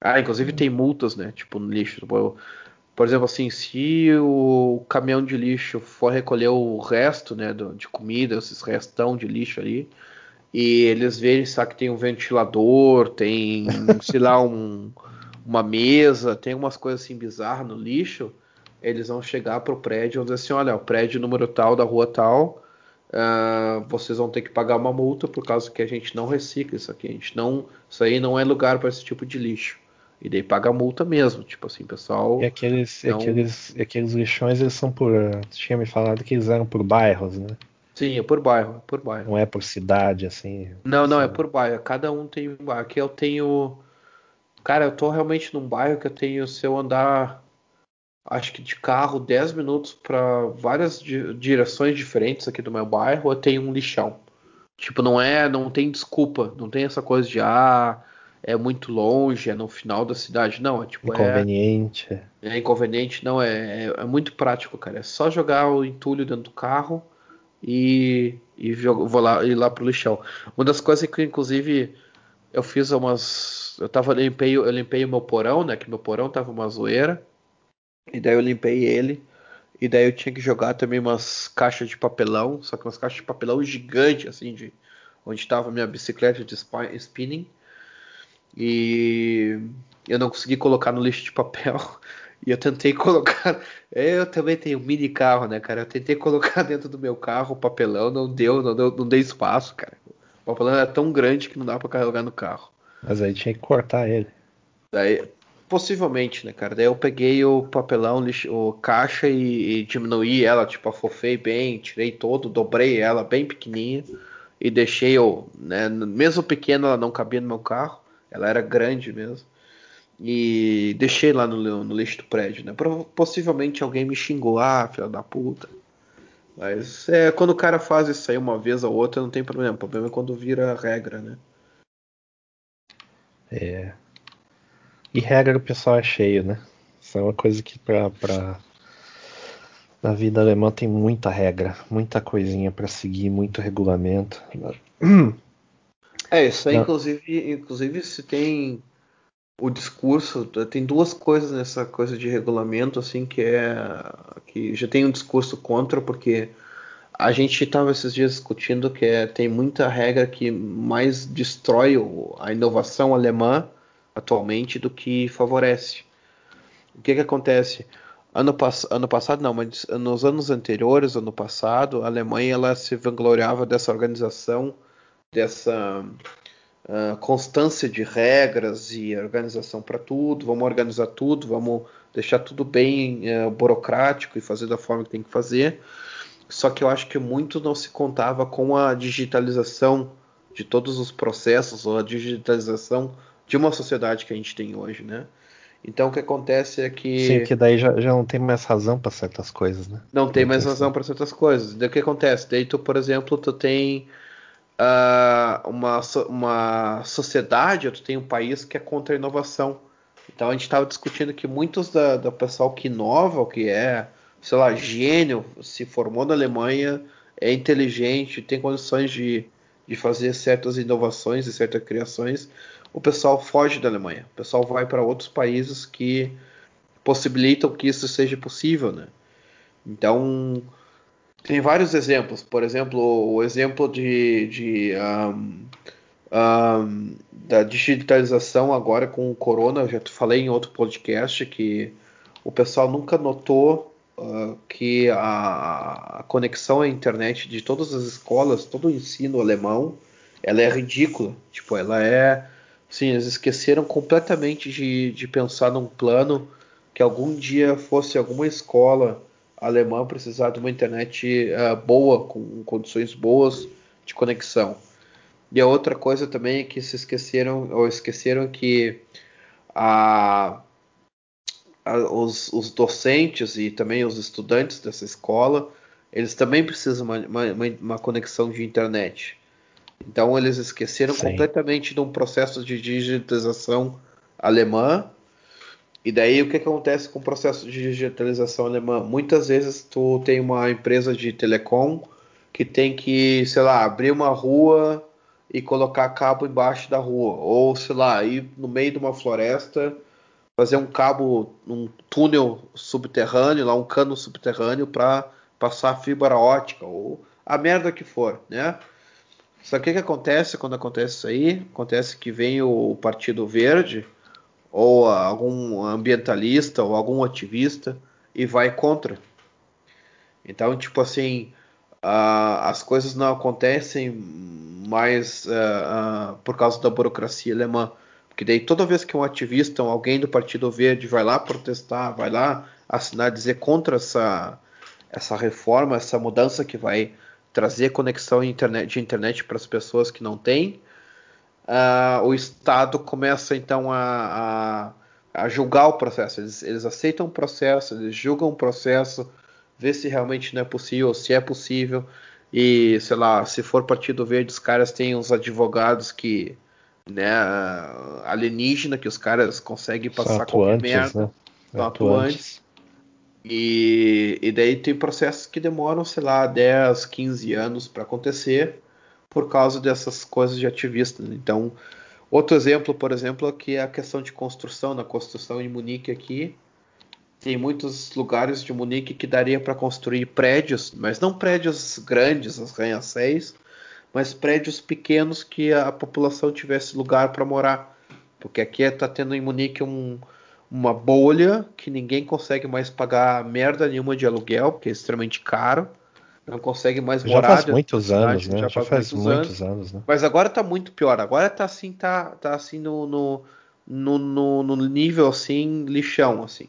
Ah, inclusive tem multas, né? Tipo, no lixo. Tipo, por exemplo, assim, se o caminhão de lixo for recolher o resto, né, de comida, esses restão de lixo ali, e eles verem, sabe, que tem um ventilador, tem, sei lá, um, uma mesa, tem umas coisas assim bizarras no lixo, eles vão chegar pro prédio e vão dizer assim, olha, o prédio número tal da rua tal, uh, vocês vão ter que pagar uma multa por causa que a gente não recicla isso aqui, a gente não, isso aí não é lugar para esse tipo de lixo. E daí paga multa mesmo, tipo assim, pessoal. E aqueles, não... aqueles, aqueles lixões, eles são por. Tu tinha me falado que eles eram por bairros, né? Sim, é por bairro, é por bairro. Não é por cidade, assim. Não, não, é por bairro. Cada um tem um bairro. Aqui eu tenho. Cara, eu tô realmente num bairro que eu tenho, se eu andar, acho que de carro 10 minutos para várias direções diferentes aqui do meu bairro, eu tenho um lixão. Tipo, não é, não tem desculpa, não tem essa coisa de ah, é muito longe, é no final da cidade. Não, é tipo. Inconveniente. É, é inconveniente, não, é, é, é, muito prático, cara. É só jogar o entulho dentro do carro e, e vou lá, ir lá pro lixão. Uma das coisas que, inclusive, eu fiz umas. Eu tava limpei, eu limpei o meu porão, né? Que meu porão tava uma zoeira. E daí eu limpei ele. E daí eu tinha que jogar também umas caixas de papelão, só que umas caixas de papelão gigante, assim, de onde estava minha bicicleta de spinning. E eu não consegui colocar no lixo de papel. E eu tentei colocar. Eu também tenho um mini carro, né, cara? Eu tentei colocar dentro do meu carro o papelão, não deu, não deu, não deu espaço, cara. O papelão era tão grande que não dá para carregar no carro. Mas aí tinha que cortar ele. Daí, possivelmente, né, cara? Daí eu peguei o papelão, lixo, o caixa e, e diminuí ela, tipo, afofei bem, tirei todo, dobrei ela bem pequenininha e deixei, o, né, mesmo pequena ela não cabia no meu carro. Ela era grande mesmo. E deixei lá no, no lixo do prédio, né? Possivelmente alguém me xingou, ah, filha da puta. Mas é, quando o cara faz isso aí uma vez ou outra, não tem problema. O problema é quando vira regra, né? É. E regra o pessoal é cheio, né? Isso é uma coisa que pra, pra... na vida alemã tem muita regra, muita coisinha para seguir, muito regulamento. É, isso aí, inclusive, inclusive se tem o discurso, tem duas coisas nessa coisa de regulamento, assim, que é que já tem um discurso contra, porque a gente estava esses dias discutindo que é, tem muita regra que mais destrói a inovação alemã atualmente do que favorece. O que que acontece? Ano, pass ano passado não, mas nos anos anteriores, ano passado, a Alemanha ela se vangloriava dessa organização dessa uh, constância de regras e organização para tudo. Vamos organizar tudo, vamos deixar tudo bem uh, burocrático e fazer da forma que tem que fazer. Só que eu acho que muito não se contava com a digitalização de todos os processos ou a digitalização de uma sociedade que a gente tem hoje, né? Então o que acontece é que. Sim, que daí já, já não tem mais razão para certas coisas, né? Não tem mais razão para certas coisas. Daí o que acontece? Daí tu, por exemplo, tu tem uh, uma, uma sociedade, tu tem um país que é contra a inovação. Então a gente estava discutindo que muitos da, do pessoal que inova, que é, sei lá, gênio, se formou na Alemanha, é inteligente, tem condições de, de fazer certas inovações e certas criações. o pessoal foge da Alemanha. O pessoal vai para outros países que possibilitam que isso seja possível, né? Então, tem vários exemplos. Por exemplo, o exemplo de, de um, um, da digitalização agora com o Corona. Eu já falei em outro podcast que o pessoal nunca notou uh, que a, a, conexão à internet de todas as escolas, todo o ensino alemão, ela é ridícula. Tipo, ela é. Sim, eles esqueceram completamente de, de pensar num plano que algum dia fosse alguma escola alemã precisar de uma internet uh, boa, com condições boas de conexão. E a outra coisa também é que se esqueceram, ou esqueceram que a, a, os, os, docentes e também os estudantes dessa escola, eles também precisam de uma, uma, uma conexão de internet. Então eles esqueceram Sim. completamente de um processo de digitalização alemã e daí o que, acontece com o processo de digitalização alemã? Muitas vezes tu tem uma empresa de telecom que tem que, sei lá, abrir uma rua e colocar cabo embaixo da rua, ou sei lá, ir no meio de uma floresta, fazer um cabo, um túnel subterrâneo, lá um cano subterrâneo para passar fibra ótica ou a merda que for, né? Só que o que acontece quando acontece isso aí? Acontece que vem o Partido Verde ou algum ambientalista ou algum ativista e vai contra. Então, tipo assim, uh, as coisas não acontecem mais uh, uh, por causa da burocracia alemã. Porque daí toda vez que um ativista ou alguém do Partido Verde vai lá protestar, vai lá assinar, dizer contra essa, essa reforma, essa mudança que vai trazer conexão internet, de internet para as pessoas que não têm, uh, o Estado começa então a, a, a julgar o processo. Eles, eles, aceitam o processo, eles julgam o processo, vê se realmente não é possível, se é possível. E, sei lá, se for Partido Verde, os caras têm uns advogados que. Né, alienígena, que os caras conseguem passar qualquer merda. Né? São atuantes. E, e daí tem processos que demoram, sei lá, 10, 15 anos para acontecer por causa dessas coisas de ativista. Né? Então, outro exemplo, por exemplo, é que é a questão de construção, na construção em Munique aqui, tem muitos lugares de Munique que daria para construir prédios, mas não prédios grandes, as arranha-céus, mas prédios pequenos que a população tivesse lugar para morar. Porque aqui está tendo em Munique um, uma bolha que ninguém consegue mais pagar merda nenhuma de aluguel, porque é extremamente caro não consegue mais morar. Já faz muitos anos, né? Já, já faz, muitos, muitos anos. anos, né? Mas agora tá muito pior. Agora tá assim, tá, tá assim no, no, no, no nível assim, lixão, assim.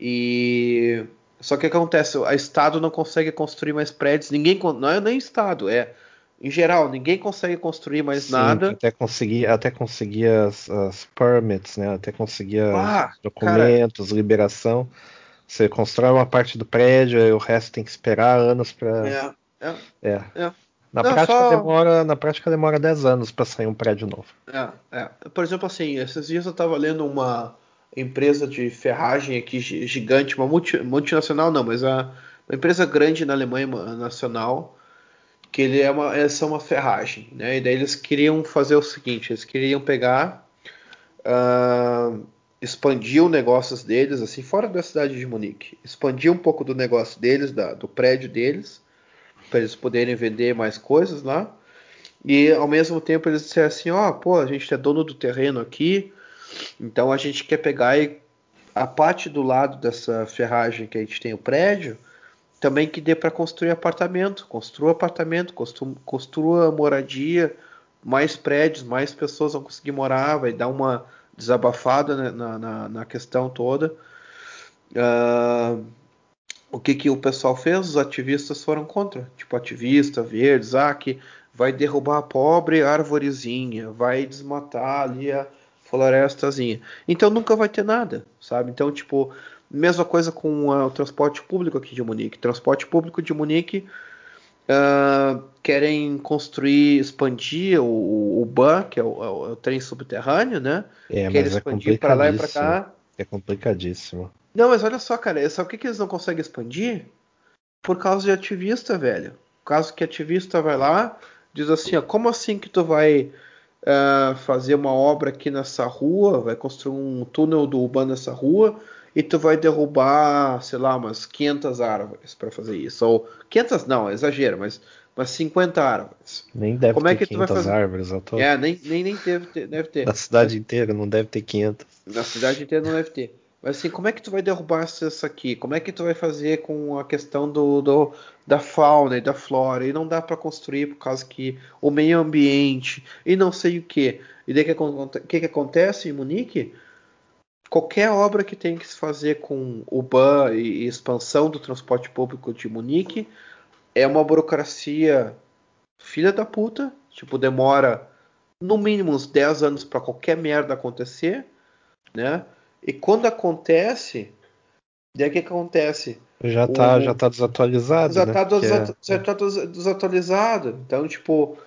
E só que acontece? O Estado não consegue construir mais prédios. Ninguém não é nem Estado, é em geral, ninguém consegue construir mais Sim, nada. Até conseguir, até conseguir as, as permits, né? Até conseguir ah, documentos, cara, liberação. Você constrói uma parte do prédio e o resto tem que esperar anos para. É, é, é. é. Na, Não, prática só... demora, na prática demora 10 anos para sair um prédio novo. É, é. Por exemplo, assim, esses dias eu estava lendo uma empresa de ferragem aqui gigante, uma multi, multinacional não, mas a, uma empresa grande na Alemanha nacional, que ele é uma, essa é uma ferragem, né? E daí eles queriam fazer o seguinte, eles queriam pegar uh, expandir o negócios deles, assim, fora da cidade de Munique. Expandir um pouco do negócio deles, da, do prédio deles, para eles poderem vender mais coisas lá. E ao mesmo tempo eles disseram assim, ó, oh, pô, a gente é dono do terreno aqui, então a gente quer pegar e a parte do lado dessa ferragem que a gente tem o prédio, também que dê para construir apartamento, construa apartamento, construa moradia, mais prédios, mais pessoas vão conseguir morar, vai dar uma desabafada né, na, na, na, questão toda. Uh, o que, que o pessoal fez? Os ativistas foram contra. Tipo, ativista, verdes, ah, que vai derrubar a pobre arvorezinha, vai desmatar ali a florestazinha. Então nunca vai ter nada, sabe? Então, tipo, mesma coisa com uh, o transporte público aqui de Munique. Transporte público de Munique uh, querem construir, expandir o, o BAN, que é o, é o, trem subterrâneo, né? É, querem é expandir para lá e para cá. É complicadíssimo. Não, mas olha só, cara, sabe o que, que eles não conseguem expandir? Por causa de ativista, velho. Por causa que ativista vai lá, diz assim, ó, como assim que tu vai uh, fazer uma obra aqui nessa rua, vai construir um túnel do urbano nessa rua e tu vai derrubar, sei lá, umas 500 árvores para fazer isso. Ou 500 não, é exagero, mas umas 50 árvores. Nem deve Como ter é que 500 tu vai fazer? árvores ao todo. É, nem, nem, nem deve ter. Deve ter. Na cidade inteira não deve ter 500. Na cidade inteira não deve ter. Mas assim, como é que tu vai derrubar isso aqui? Como é que tu vai fazer com a questão do, do da fauna e da flora? E não dá para construir por causa que o meio ambiente e não sei o que. E daí o que, que, que acontece em Munique? Qualquer obra que tem que se fazer com o BAN e expansão do transporte público de Munique é uma burocracia filha da puta. Tipo, demora no mínimo uns 10 anos para qualquer merda acontecer, né? E quando acontece, daí o que acontece? Já tá, o, já tá desatualizado. Já, né? tá, desatu é... já tá desatualizado. Então, tipo,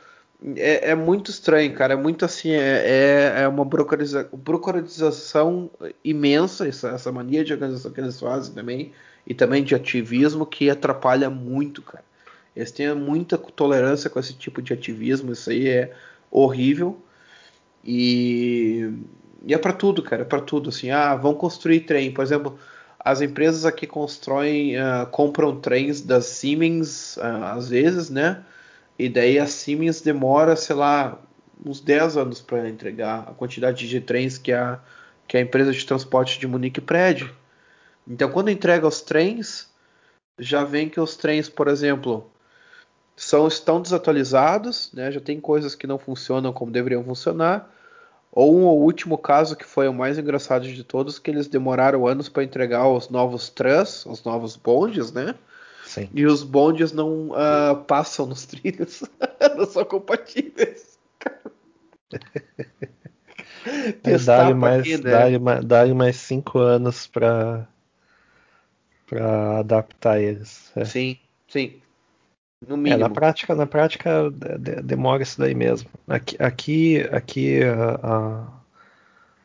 é, é, muito estranho, cara. É muito assim, é, é, é uma burocratiza burocratização imensa, essa, essa mania de organização que eles fazem também, e também de ativismo que atrapalha muito, cara. Eles têm muita tolerância com esse tipo de ativismo, isso aí é horrível. E, e é para tudo, cara, é para tudo. Assim, ah, vão construir trem, por exemplo, as empresas aqui constroem, uh, compram trens das Siemens uh, às vezes, né? E daí a Siemens demora, sei lá, uns 10 anos para entregar a quantidade de trens que a, que a empresa de transporte de Munique pede. Então, quando entrega os trens, já vem que os trens, por exemplo, são estão desatualizados, né? já tem coisas que não funcionam como deveriam funcionar. Ou um último caso que foi o mais engraçado de todos, que eles demoraram anos para entregar os novos trans, os novos bondes, né? Sim. E os bondes não uh, passam nos trilhos, não são compatíveis. Dá-lhe mais, né? dá dá mais cinco anos para para adaptar eles. É. Sim, sim. No mínimo. É, na prática, na prática demora isso daí mesmo. Aqui, aqui, aqui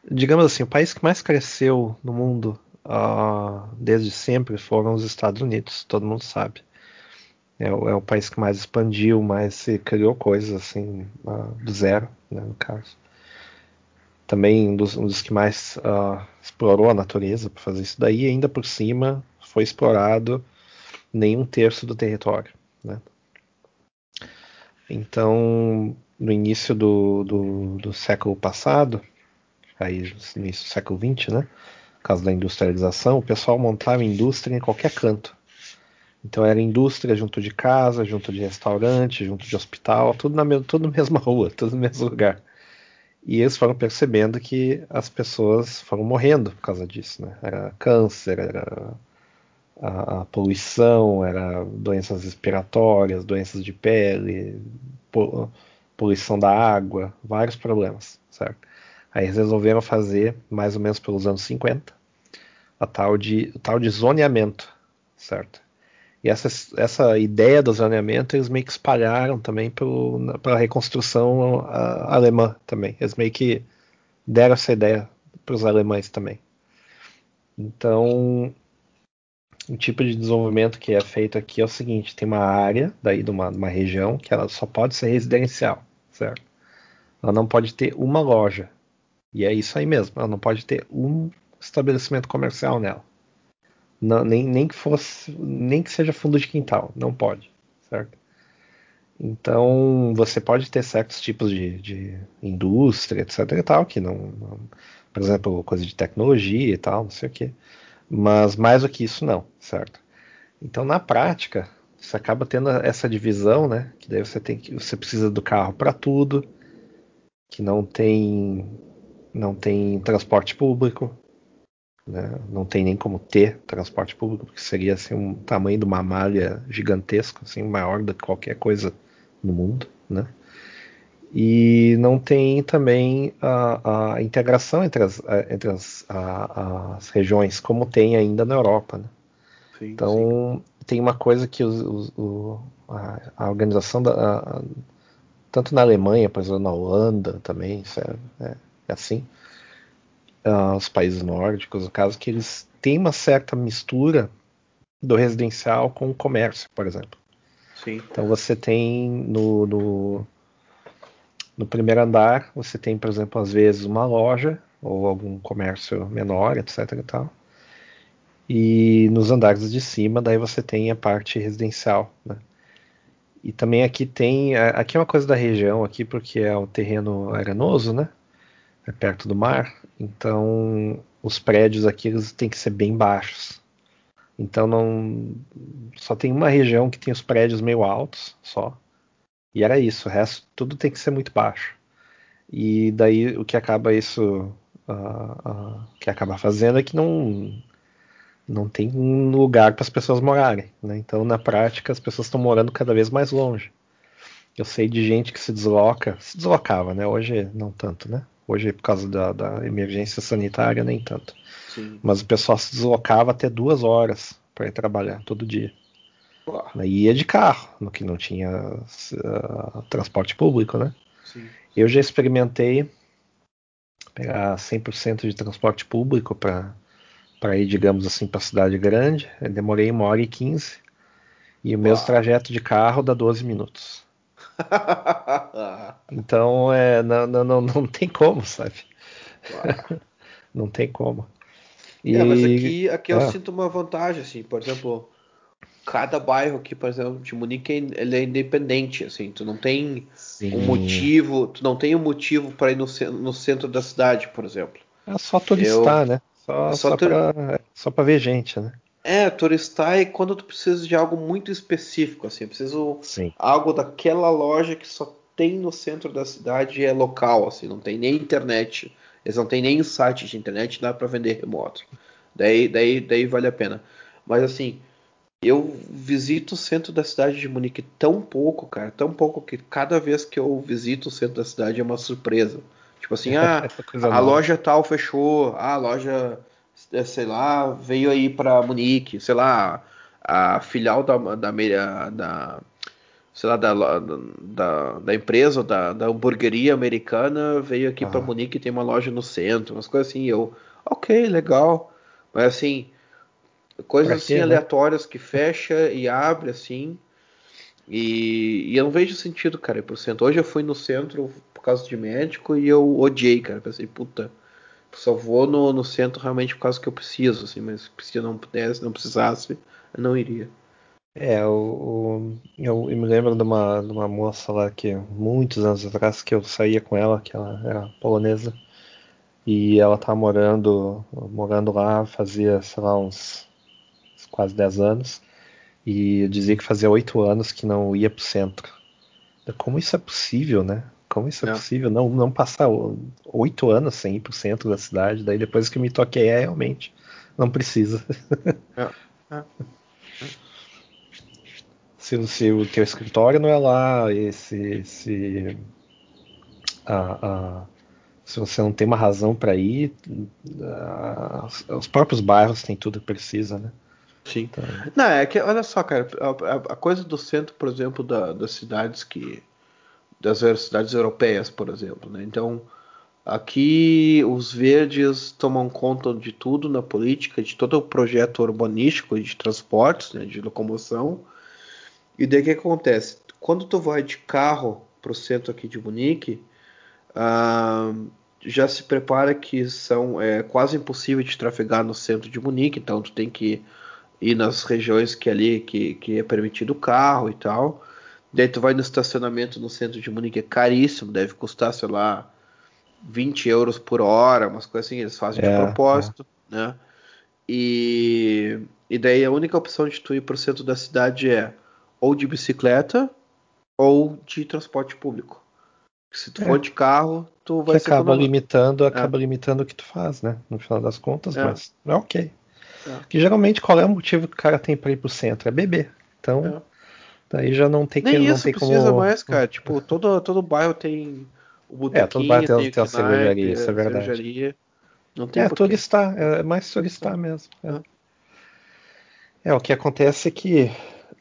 digamos assim, o país que mais cresceu no mundo uh, desde sempre foram os Estados Unidos, todo mundo sabe. É, é, o país que mais expandiu, mais se criou coisas assim uh, do zero, né, no caso. Também um dos, um dos que mais uh, explorou a natureza para fazer isso daí, ainda por cima foi explorado nem um terço do território. Né? Então, no início do, do, do, século passado, aí no início do século XX, né, causa da industrialização, o pessoal montava indústria em qualquer canto. Então era indústria junto de casa, junto de restaurante, junto de hospital, tudo na, tudo na mesma rua, tudo no mesmo lugar. E eles foram percebendo que as pessoas foram morrendo por causa disso, né? Era câncer, era a, a, poluição, era doenças respiratórias, doenças de pele, poluição da água, vários problemas, certo? Aí eles resolveram fazer, mais ou menos pelos anos 50, a tal de, o tal de zoneamento, certo? E essa, essa ideia do zoneamento eles meio que espalharam também para a reconstrução alemã também. Eles meio que deram essa ideia para os alemães também. Então, o tipo de desenvolvimento que é feito aqui é o seguinte: tem uma área daí de uma, uma região que ela só pode ser residencial, certo? Ela não pode ter uma loja. E é isso aí mesmo. Ela não pode ter um estabelecimento comercial nela. Não, nem, nem que fosse, nem que seja fundo de quintal, não pode, certo? Então você pode ter certos tipos de, de indústria, etc. e tal, que não, não, por exemplo, coisa de tecnologia e tal, não sei o que. Mas mais do que isso, não, certo? Então, na prática, você acaba tendo essa divisão, né? Que daí você tem que você precisa do carro para tudo, que não tem não tem transporte público, né? não tem nem como ter transporte público, porque seria assim um tamanho de uma malha gigantesco, assim maior do que qualquer coisa no mundo, né? E não tem também a, a integração entre as, entre as, a, as, regiões, como tem ainda na Europa. Né? Sim, então, sim. tem uma coisa que os, os, o, a, a, organização, da, tanto na Alemanha, por exemplo, na Holanda também, é, é assim, uh, os países nórdicos, no caso, que eles têm uma certa mistura do residencial com o comércio, por exemplo. Sim. Então você tem no, no No primeiro andar, você tem, por exemplo, às vezes uma loja ou algum comércio menor, etc. E, tal. e nos andares de cima, daí você tem a parte residencial. Né? E também aqui tem. Aqui é uma coisa da região, aqui, porque é um terreno arenoso, né? É perto do mar. Então, os prédios aqui eles têm que ser bem baixos. Então não só tem uma região que tem os prédios meio altos só. E era isso, o resto tudo tem que ser muito baixo. E daí o que acaba isso uh, uh, que acaba fazendo é que não não tem lugar para as pessoas morarem, né? Então na prática as pessoas estão morando cada vez mais longe. Eu sei de gente que se desloca, se deslocava, né? Hoje não tanto, né? Hoje por causa da, da emergência sanitária nem tanto. Sim. Mas o pessoal se deslocava até duas horas para ir trabalhar todo dia. E ia de carro, no que não tinha uh, transporte público, né? Sim. Eu já experimentei pegar 100% de transporte público para ir, digamos assim, para cidade grande. Eu demorei uma hora e quinze. E o mesmo trajeto de carro dá 12 minutos. então, é, não, não, não, não tem como, sabe? não tem como. E... É, mas aqui, aqui eu é. sinto uma vantagem, assim, por exemplo, cada bairro aqui, por exemplo, de Munique, ele é independente, assim, tu não tem Sim. um motivo, tu não tem um motivo para ir no, no centro da cidade, por exemplo. É só turistar, eu... né? Só, é só, só, só pra ver gente, né? É, turistar é quando tu precisa de algo muito específico, assim, eu preciso Sim. algo daquela loja que só tem no centro da cidade e é local, assim, não tem nem internet eles não têm nem site de internet, dá para vender remoto. Daí, daí, daí vale a pena. Mas assim, eu visito o centro da cidade de Munique tão pouco, cara, tão pouco que cada vez que eu visito o centro da cidade é uma surpresa. Tipo assim, ah, a loja tal fechou, ah, a loja, é, sei lá, veio aí para Munique, sei lá, a filial da, da, da sei lá, da, da, da empresa, da, da hamburgueria americana, veio aqui para Munique tem uma loja no centro, umas coisas assim. Eu, ok, legal. Mas assim, coisas pra assim quê, né? aleatórias que fecha e abre assim. E, e, eu não vejo sentido, cara, ir pro centro. Hoje eu fui no centro por causa de médico e eu odiei, cara. Pensei, puta, só vou no, no centro realmente por causa que eu preciso, assim, mas se não pudesse, não precisasse, eu não iria. É, o eu, eu, me lembro de uma, de uma moça lá que muitos anos atrás que eu saía com ela, que ela era polonesa, e ela tava morando, morando lá fazia, sei lá, uns quase 10 anos, e dizia que fazia 8 anos que não ia pro centro. Como isso é possível, né? Como isso é, é. possível não, não passar 8 anos sem ir pro centro da cidade? Daí depois que me toquei, é realmente, não precisa. É. é se, se o teu escritório não é lá, e se, a, a, se você não tem uma razão para ir, a, os próprios bairros têm tudo que precisa, né? Sim. Então... Não, é que, olha só, cara, a, a coisa do centro, por exemplo, da, das cidades que. Das cidades europeias, por exemplo, né? Então, aqui os verdes tomam conta de tudo na política, de todo o projeto urbanístico de transportes, né, de locomoção e daí o que acontece? Quando tu vai de carro para o centro aqui de Munique, uh, já se prepara que são é quase impossível de trafegar no centro de Munique, então tu tem que ir nas regiões que ali que, que é permitido o carro e tal. Daí tu vai no estacionamento no centro de Munique, é caríssimo, deve custar, sei lá, 20 euros por hora, umas coisas assim, eles fazem é, de propósito, é. né? E, e daí a única opção de tu ir para o centro da cidade é ou de bicicleta ou de transporte público. Se tu é. for de carro, tu vai que acaba limitando, é. acaba limitando o que tu faz, né? No final das contas, é. mas é ok. É. Que geralmente qual é o motivo que o cara tem para ir pro centro? É beber. Então, é. Daí já não tem Nem que isso não tem precisa como... mais, cara. Tipo, todo todo bairro tem o É, todo bairro tem, tem, tem a cervejaria, isso é verdade. Cervejaria. Não tem é, turistar, é mais turistar mesmo. É. é, o que acontece é que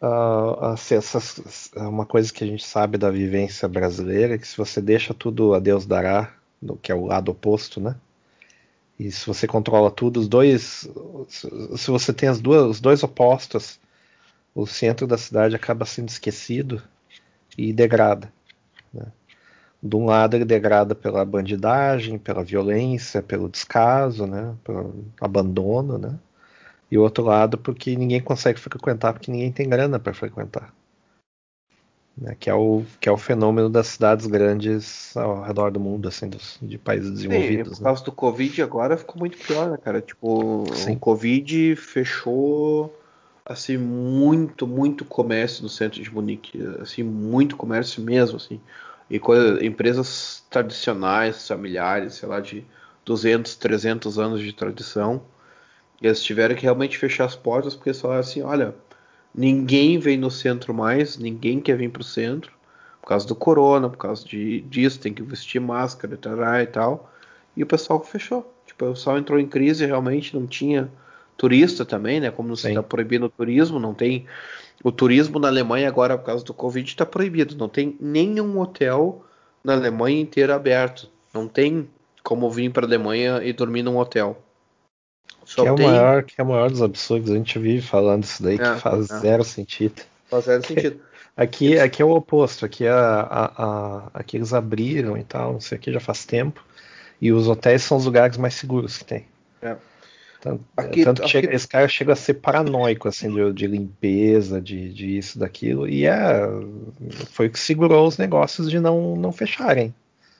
Uh, assim, essas, uma coisa que a gente sabe da vivência brasileira é que se você deixa tudo a Deus dará, que é o lado oposto, né? E se você controla tudo, os dois, se você tem as duas, os dois opostos, o centro da cidade acaba sendo esquecido e degrada. Né? de um lado ele degrada pela bandidagem, pela violência, pelo descaso, né, pelo abandono, né, e o outro lado porque ninguém consegue frequentar porque ninguém tem grana para frequentar, né, que é o que é o fenômeno das cidades grandes ao redor do mundo, assim, dos, de países desenvolvidos. Sim, por né. causa né? do Covid agora ficou muito pior, né, cara? Tipo, Sim. o Covid fechou assim muito, muito comércio no centro de Munique, assim muito comércio mesmo, assim. E coisa, empresas tradicionais, familiares, sei lá, de 200, 300 anos de tradição, eles tiveram que realmente fechar as portas porque falaram assim, olha, ninguém vem no centro mais, ninguém quer vir para o centro, por causa do corona, por causa de, disso, tem que vestir máscara e tal, e o pessoal fechou. Tipo, o pessoal entrou em crise, realmente não tinha turista também, né? Como você está proibindo o turismo, não tem o turismo na Alemanha agora, por causa do Covid, está proibido. Não tem nenhum hotel na Alemanha inteira aberto. Não tem como vir para a Alemanha e dormir num hotel. Só que, é tem... o maior, que é o maior dos absurdos. A gente vive falando isso daí, é, que faz é. zero sentido. Faz zero sentido. Aqui, aqui é o oposto. Aqui, é a, a, a, aqui eles abriram e tal, não sei o que, já faz tempo. E os hotéis são os lugares mais seguros que tem. É. Tanto, aqui, tanto que chega, esse cara chega a ser paranoico, assim, de, de limpeza, de, de, isso, daquilo, e é, foi o que segurou os negócios de não, não fecharem.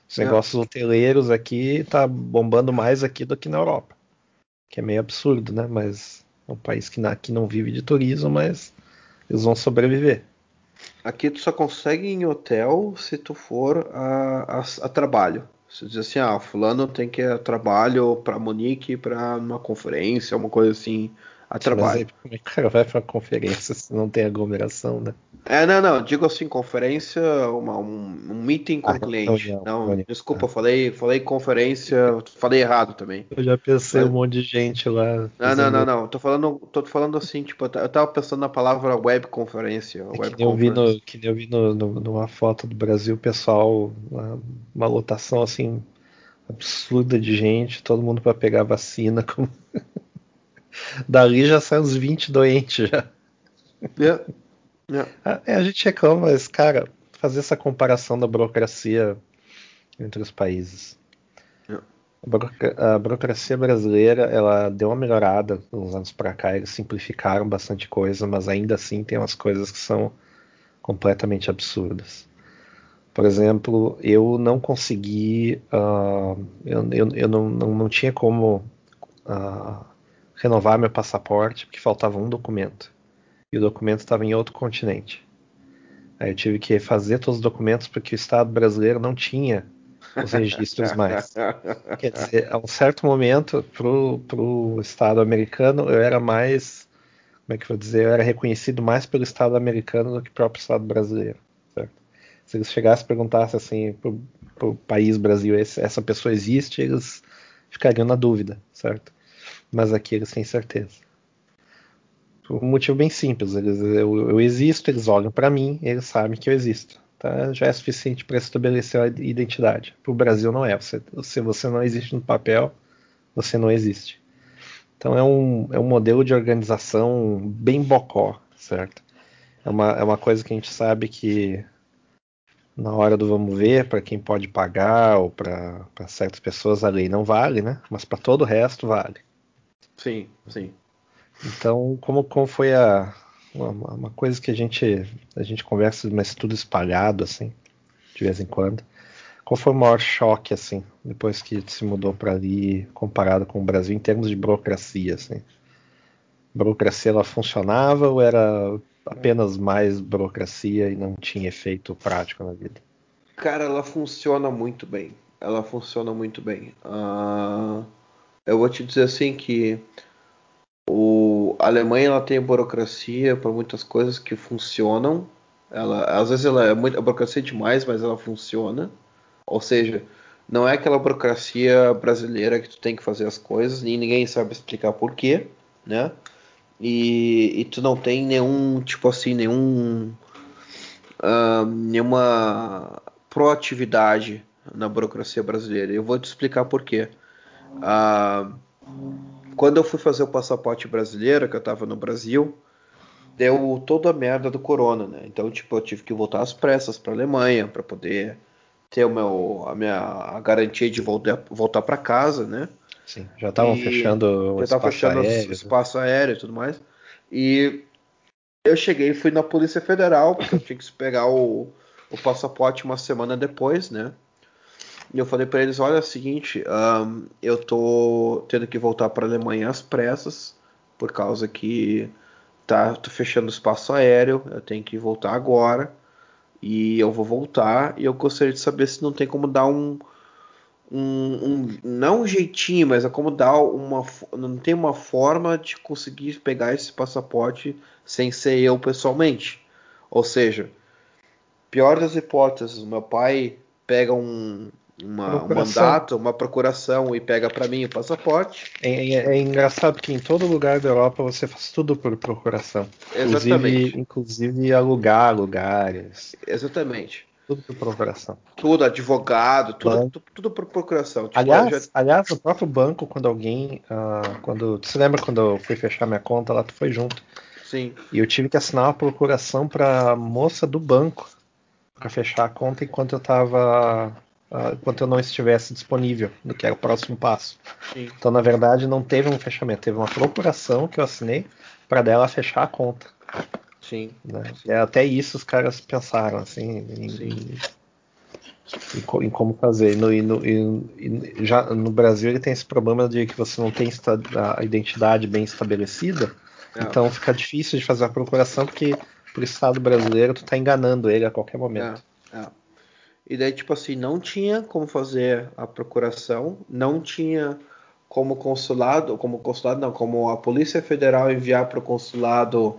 Os é. negócios hoteleiros aqui tá bombando mais aqui do que na Europa. Que é meio absurdo, né? Mas é um país que aqui não vive de turismo, mas eles vão sobreviver. Aqui tu só consegue em hotel se tu for a, a, a trabalho. Você diz assim, ah, fulano tem que ir a trabalho para Munique para uma conferência, uma coisa assim, a trabalho. Mas aí, como é que o cara vai para conferência se não tem aglomeração, né? É, não, não, digo assim, conferência, uma, um, um meeting com ah, cliente. Reunião, não, reunião. desculpa, ah. falei, falei conferência, falei errado também. Eu já pensei Mas... um monte de gente lá. Não, não, não, não, tô falando, tô falando assim, tipo, eu tava pensando na palavra web conferência. É web que, nem eu vi no, que nem eu vi no, no, numa foto do Brasil, o pessoal, uma, uma lotação assim, absurda de gente, todo mundo para pegar vacina. Com... Dali já saem uns 20 doentes já. Yeah. Yeah. É, a gente reclama, mas, cara, fazer essa comparação da burocracia entre os países. Yeah. A burocracia brasileira, ela deu uma melhorada uns anos para cá, eles simplificaram bastante coisa, mas ainda assim tem umas coisas que são completamente absurdas. Por exemplo, eu não consegui, uh, eu, eu, eu não, não, não, tinha como uh, renovar meu passaporte porque faltava um documento e o documento estava em outro continente. Aí eu tive que fazer todos os documentos porque o Estado brasileiro não tinha os registros mais. Quer dizer, a um certo momento, para o Estado americano, eu era mais, como é que eu vou dizer, eu era reconhecido mais pelo Estado americano do que o próprio Estado brasileiro. Certo? Se eles chegassem e perguntassem assim para o país Brasil, essa pessoa existe, eles ficariam na dúvida, certo? Mas aqui eles têm certeza. Por um motivo bem simples. Eles, eu, eu existo, eles olham para mim, eles sabem que eu existo. Tá? Já é suficiente para estabelecer a identidade. Para o Brasil não é. Você, se você não existe no papel, você não existe. Então é um, é um modelo de organização bem bocó, certo? É uma, é uma coisa que a gente sabe que na hora do vamos ver, para quem pode pagar ou para certas pessoas a lei não vale, né? Mas para todo o resto vale. Sim, sim. Então, como, como foi a uma, uma, coisa que a gente a gente conversa, mas tudo espalhado assim, de vez em quando. Qual foi o maior choque assim, depois que se mudou para ali, comparado com o Brasil em termos de burocracia assim? A burocracia ela funcionava ou era apenas mais burocracia e não tinha efeito prático na vida? Cara, ela funciona muito bem. Ela funciona muito bem. Uh, eu vou te dizer assim que o, a Alemanha ela tem burocracia para muitas coisas que funcionam. Ela, às vezes ela é muito a burocracia é demais, mas ela funciona. Ou seja, não é aquela burocracia brasileira que tu tem que fazer as coisas e ninguém sabe explicar por quê, né? E, e tu não tem nenhum tipo assim nenhum uh, nenhuma proatividade na burocracia brasileira. Eu vou te explicar por quê. Uh, quando eu fui fazer o passaporte brasileiro, que eu tava no Brasil, deu toda a merda do corona, né? Então, tipo, eu tive que voltar às pressas para Alemanha para poder ter o meu, a minha a garantia de voltar, voltar para casa, né? Sim, já estavam fechando o espaço fechando aéreo. o espaço aéreo e tudo mais. E eu cheguei e fui na Polícia Federal, porque eu tinha que pegar o, o passaporte uma semana depois, né? E eu falei para eles, olha, é o seguinte, um, eu tô tendo que voltar para Alemanha às pressas, por causa que tá tô fechando o espaço aéreo, eu tenho que voltar agora e eu vou voltar e eu gostaria de saber se não tem como dar um, um, um não um jeitinho, mas é como dar uma não tem uma forma de conseguir pegar esse passaporte sem ser eu pessoalmente. Ou seja, pior das hipóteses, meu pai pega um uma, um mandato, uma procuração e pega para mim o passaporte. É, é, é, engraçado que em todo lugar da Europa você faz tudo por procuração. Exatamente. Inclusive, inclusive alugar lugares. Exatamente. Tudo por procuração. Tudo, advogado, tudo, tudo, tudo, por procuração. Tipo, aliás, já... aliás, o próprio banco, quando alguém. Uh, quando, você lembra quando eu fui fechar minha conta lá, tu foi junto. Sim. E eu tive que assinar uma procuração para moça do banco para fechar a conta enquanto eu estava uh, enquanto eu não estivesse disponível, do que era o próximo passo. Sim. Então, na verdade, não teve um fechamento, teve uma procuração que eu assinei para dela fechar a conta. Sim. Né? Sim. até isso os caras pensaram, assim, em, em, em como fazer. No, no, já no Brasil ele tem esse problema de que você não tem a identidade bem estabelecida, é. então fica difícil de fazer a procuração porque pro Estado brasileiro tu tá enganando ele a qualquer momento. É. É. E daí, tipo assim, não tinha como fazer a procuração, não tinha como consulado, como consulado não, como a Polícia Federal enviar para o consulado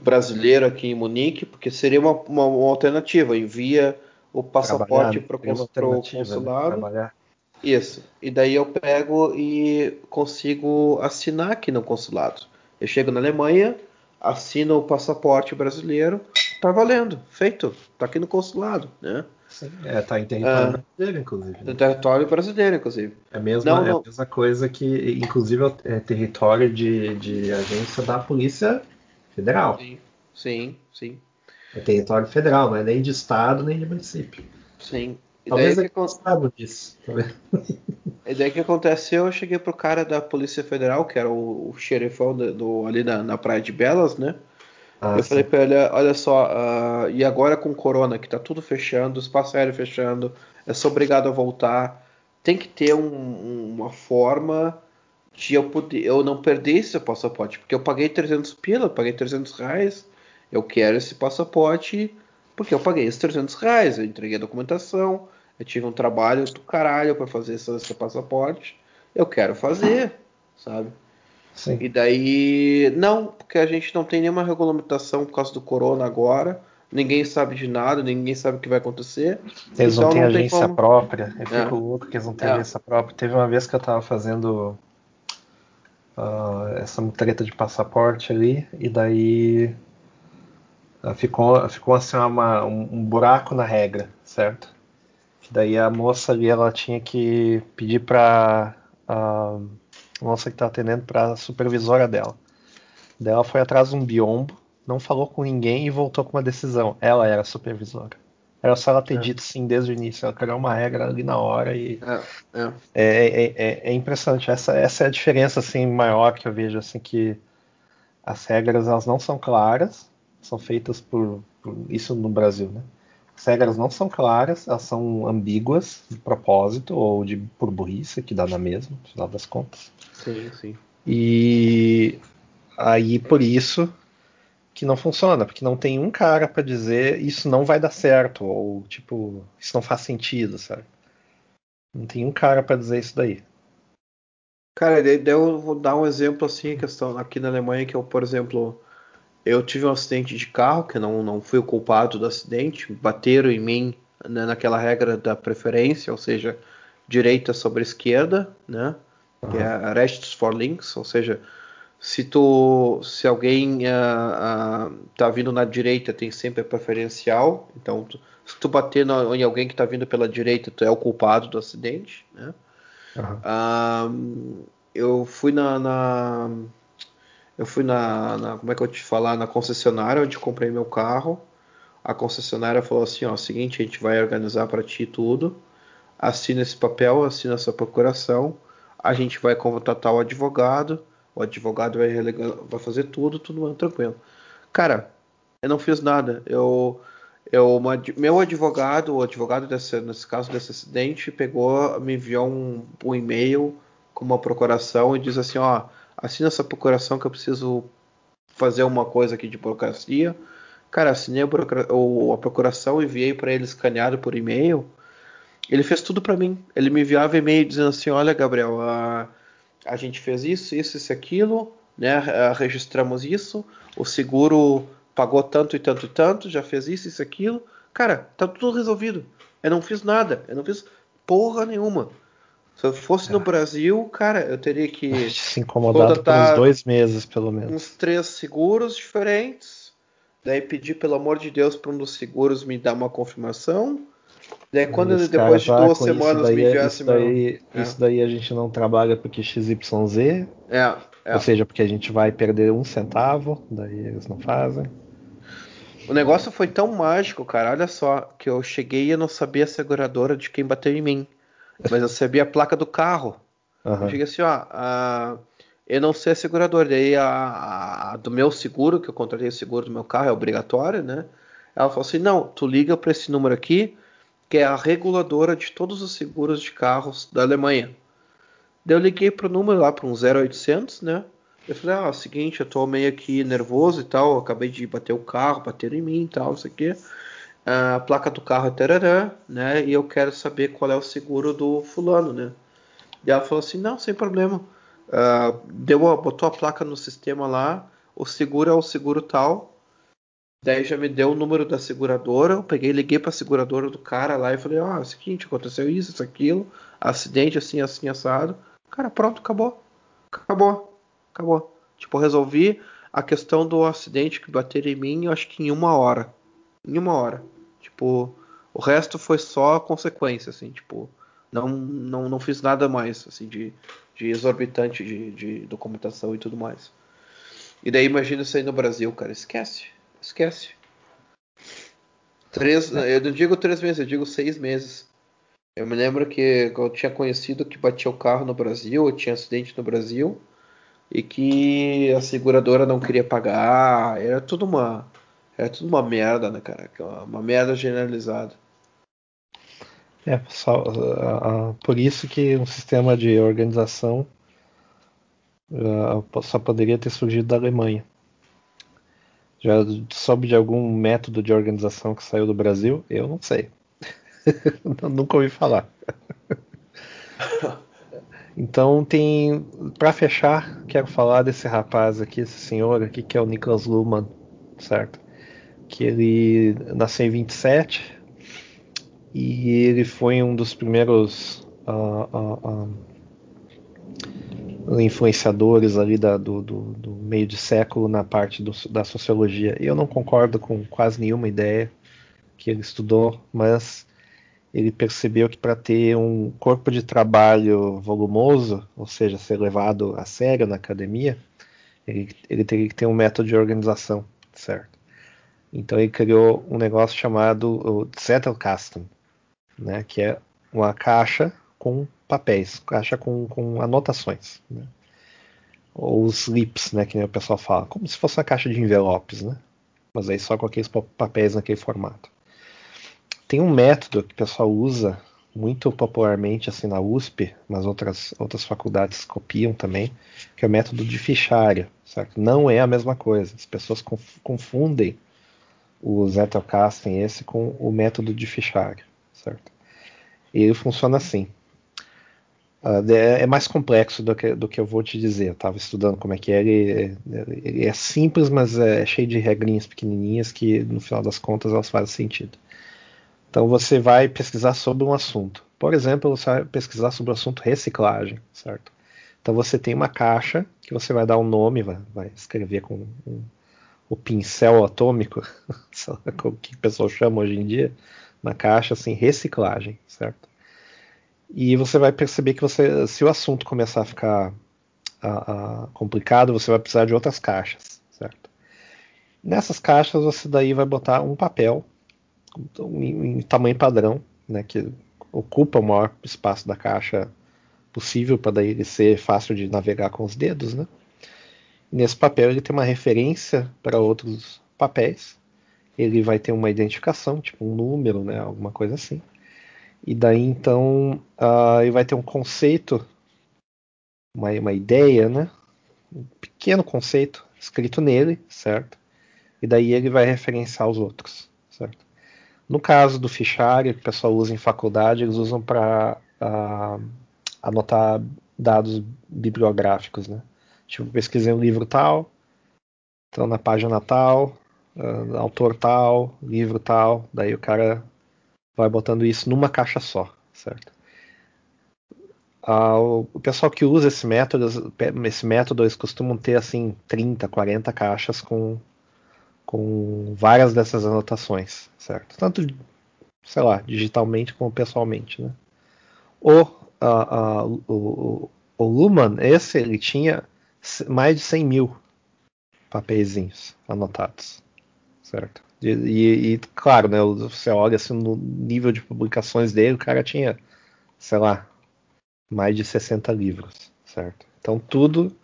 brasileiro aqui em Munique, porque seria uma, uma, uma alternativa, envia o passaporte para o né? consulado. Né? Isso. E daí eu pego e consigo assinar aqui no consulado. Eu chego na Alemanha, assino o passaporte brasileiro, tá valendo, feito, tá aqui no consulado, né? Sim, é, tá em território ah, brasileiro, inclusive. Né? território brasileiro, inclusive. É a mesma, não, não. É a mesma coisa que, inclusive, é território de, de agência da Polícia Federal. Sim, sim, sim. É território federal, não é nem de estado nem de município. Sim. E Talvez daí que aconteceu disso. Tá e daí que aconteceu, eu cheguei pro cara da Polícia Federal, que era o, o xerifão do, do ali na, na Praia de Belas, né? Ah, eu sim. falei para ele, olha só, uh, e agora com o corona, que tá tudo fechando, espaço aéreo fechando, eu sou obrigado a voltar, tem que ter um, uma forma de eu poder, eu não perder esse passaporte, porque eu paguei 300 pila, eu paguei 300 reais, eu quero esse passaporte porque eu paguei esses 300 reais, eu entreguei a documentação, eu tive um trabalho do caralho para fazer esse, esse passaporte, eu quero fazer, sabe? Sim. E daí, não, porque a gente não tem nenhuma regulamentação por causa do corona agora. Ninguém sabe de nada, ninguém sabe o que vai acontecer. Eles então não têm agência como... própria. Eu fico é. louco que eles não têm é. agência própria. Teve uma vez que eu tava fazendo uh, essa treta de passaporte ali, e daí uh, ficou, ficou assim uma, um, um, buraco na regra, certo? Daí a moça ali ela tinha que pedir para uh, moça que está atendendo para a supervisora dela. Dela foi atrás de um biombo, não falou com ninguém e voltou com uma decisão. Ela era a supervisora. Era só ela ter é. dito sim desde o início. Ela criou uma regra ali na hora e é, é. é, é, é impressionante. Essa, essa é a diferença assim maior que eu vejo assim que as regras elas não são claras, são feitas por, por isso no Brasil, né? As regras não são claras, elas são ambíguas de propósito ou de por burrice, que dá na mesma, no final das contas. Sim, sim. E aí por isso que não funciona, porque não tem um cara para dizer isso não vai dar certo ou tipo isso não faz sentido, sabe? Não tem um cara para dizer isso daí. Cara, eu vou dar um exemplo assim, questão aqui na Alemanha que eu, por exemplo, eu tive um acidente de carro que não não fui o culpado do acidente, bateram em mim né, naquela regra da preferência, ou seja, direita sobre esquerda, né? Que é Arrests for Links, ou seja, se tu, se alguém uh, uh, tá vindo na direita tem sempre a preferencial, então tu, se tu bater no, em alguém que está vindo pela direita, tu é o culpado do acidente, né? Uhum. Uh, eu fui na, na, eu fui na, na, como é que eu te falar, na concessionária onde comprei meu carro. a concessionária falou assim, ó, seguinte, a gente vai organizar para ti tudo, assina esse papel, assina essa procuração, a gente vai contratar o advogado, o advogado vai, vai fazer tudo, tudo tranquilo. Cara, eu não fiz nada. Eu, eu meu advogado, o advogado desse, nesse caso desse acidente, pegou, me enviou um, um e-mail com uma procuração e diz assim, ó, assina essa procuração que eu preciso fazer uma coisa aqui de burocracia. Cara, assinei a, procura, a procuração, enviei para ele escaneado por e-mail. Ele fez tudo para mim. Ele me enviava e-mail dizendo assim, olha, Gabriel, a, a gente fez isso, isso, isso, aquilo, né? Registramos isso, o seguro pagou tanto e tanto e tanto, já fez isso, isso, aquilo. Cara, tá tudo resolvido. Eu não fiz nada, eu não fiz porra nenhuma. Se eu fosse no é. Brasil, cara, eu teria que se incomodar por uns dois meses, pelo menos. Uns três seguros diferentes. Daí pedir, pelo amor de Deus, para um dos seguros me dar uma confirmação. Daí quando depois de duas semanas me enviasse isso daí, isso daí a gente não trabalha porque XYZ. É, é. Ou seja, porque a gente vai perder um centavo, daí eles não fazem. O negócio foi tão mágico, cara. Olha só, que eu cheguei e eu não sabia a seguradora de quem bateu em mim. Mas eu sabia a placa do carro. Uhum. Eu cheguei assim, ó. A... Eu não sei a seguradora. Daí a... a, do meu seguro, que eu contratei o seguro do meu carro, é obrigatório, né? Ela falou assim: não, tu liga para esse número aqui, que é a reguladora de todos os seguros de carros da Alemanha. Daí eu liguei pro número lá para um 0800, né? Eu falei, ah, é o seguinte, eu tô meio aqui nervoso e tal, acabei de bater o carro, bateram em mim e tal, isso aqui. A placa do carro é tarará, né? E eu quero saber qual é o seguro do fulano, né? E ela falou assim, não, sem problema. Uh, deu, botou a placa no sistema lá, o seguro é o seguro tal, Daí já me deu o número da seguradora, eu peguei, liguei para a seguradora do cara lá e falei: "Ó, oh, é o seguinte, aconteceu isso, isso, aquilo, acidente assim, assim assado". Cara, pronto, acabou. Acabou. Acabou. Tipo, resolvi a questão do acidente que bateram em mim, eu acho que em uma hora. Em uma hora. Tipo, o resto foi só consequência, assim, tipo, não, não, não fiz nada mais, assim, de, de exorbitante de, de documentação e tudo mais. E daí imagina isso aí no Brasil, cara, esquece. Esquece. Três, eu não digo três meses, eu digo seis meses. Eu me lembro que eu tinha conhecido que batia o carro no Brasil, eu tinha acidente no Brasil, e que a seguradora não queria pagar. Era tudo uma. Era tudo uma merda, né, cara? Uma merda generalizada. É, só, uh, uh, por isso que um sistema de organização uh, só poderia ter surgido da Alemanha. Já soube de algum método de organização que saiu do Brasil? Eu não sei. Nunca ouvi falar. então tem, para fechar, quero falar desse rapaz aqui, esse senhor aqui que é o Niklas Luhmann, certo? Que ele nasceu em 27 e ele foi um dos primeiros uh, uh, uh, influenciadores ali da, do, do, do, meio de século na parte do, da sociologia. Eu não concordo com quase nenhuma ideia que ele estudou, mas ele percebeu que para ter um corpo de trabalho volumoso, ou seja, ser levado a sério na academia, ele, ele teria que ter um método de organização, certo? Então ele criou um negócio chamado o Zettelkasten, né, que é uma caixa com papéis, caixa com, com anotações. Né? Ou slips, né, que o pessoal fala, como se fosse uma caixa de envelopes, né? Mas aí só com aqueles papéis naquele formato. Tem um método que o pessoal usa muito popularmente assim na USP, mas outras, outras faculdades copiam também, que é o método de fichário, certo? Não é a mesma coisa. As pessoas confundem o Zettelkasten esse com o método de fichário, certo? Ele funciona assim. Uh, é mais complexo do que, do que eu vou te dizer. Eu estava estudando como é que é. Ele, ele, é simples, mas é cheio de regrinhas pequenininhas que, no final das contas, elas fazem sentido. Então, você vai pesquisar sobre um assunto. Por exemplo, você vai pesquisar sobre o assunto reciclagem, certo? Então, você tem uma caixa que você vai dar um nome, vai, vai escrever com um, o pincel atômico, como que o pessoal chama hoje em dia, na caixa, assim, reciclagem, certo? E você vai perceber que você, se o assunto começar a ficar a, a, complicado, você vai precisar de outras caixas, certo? Nessas caixas você daí vai botar um papel em, tamanho padrão, né, que ocupa o maior espaço da caixa possível para daí ele ser fácil de navegar com os dedos, né? Nesse papel ele tem uma referência para outros papéis. Ele vai ter uma identificação, tipo um número, né, alguma coisa assim. E daí então uh, ele vai ter um conceito, uma, uma ideia, né? Um pequeno conceito escrito nele, certo? E daí ele vai referenciar os outros, certo? No caso do fichário que o pessoal usa em faculdade, eles usam para uh, ah, anotar dados bibliográficos, né? Tipo, pesquisei um livro tal, então na página tal, uh, autor tal, livro tal, daí o cara vai botando isso numa caixa só, certo? Uh, o pessoal que usa esse método, esse método, eles costumam ter assim 30, 40 caixas com, com várias dessas anotações, certo? Tanto, sei lá, digitalmente como pessoalmente, né? O, uh, o, o Luman, esse, ele tinha mais de 100 mil papeizinhos anotados, certo? E, e, e, claro, né, você olha assim no nível de publicações dele, o cara tinha, sei lá, mais de 60 livros, certo? Então tudo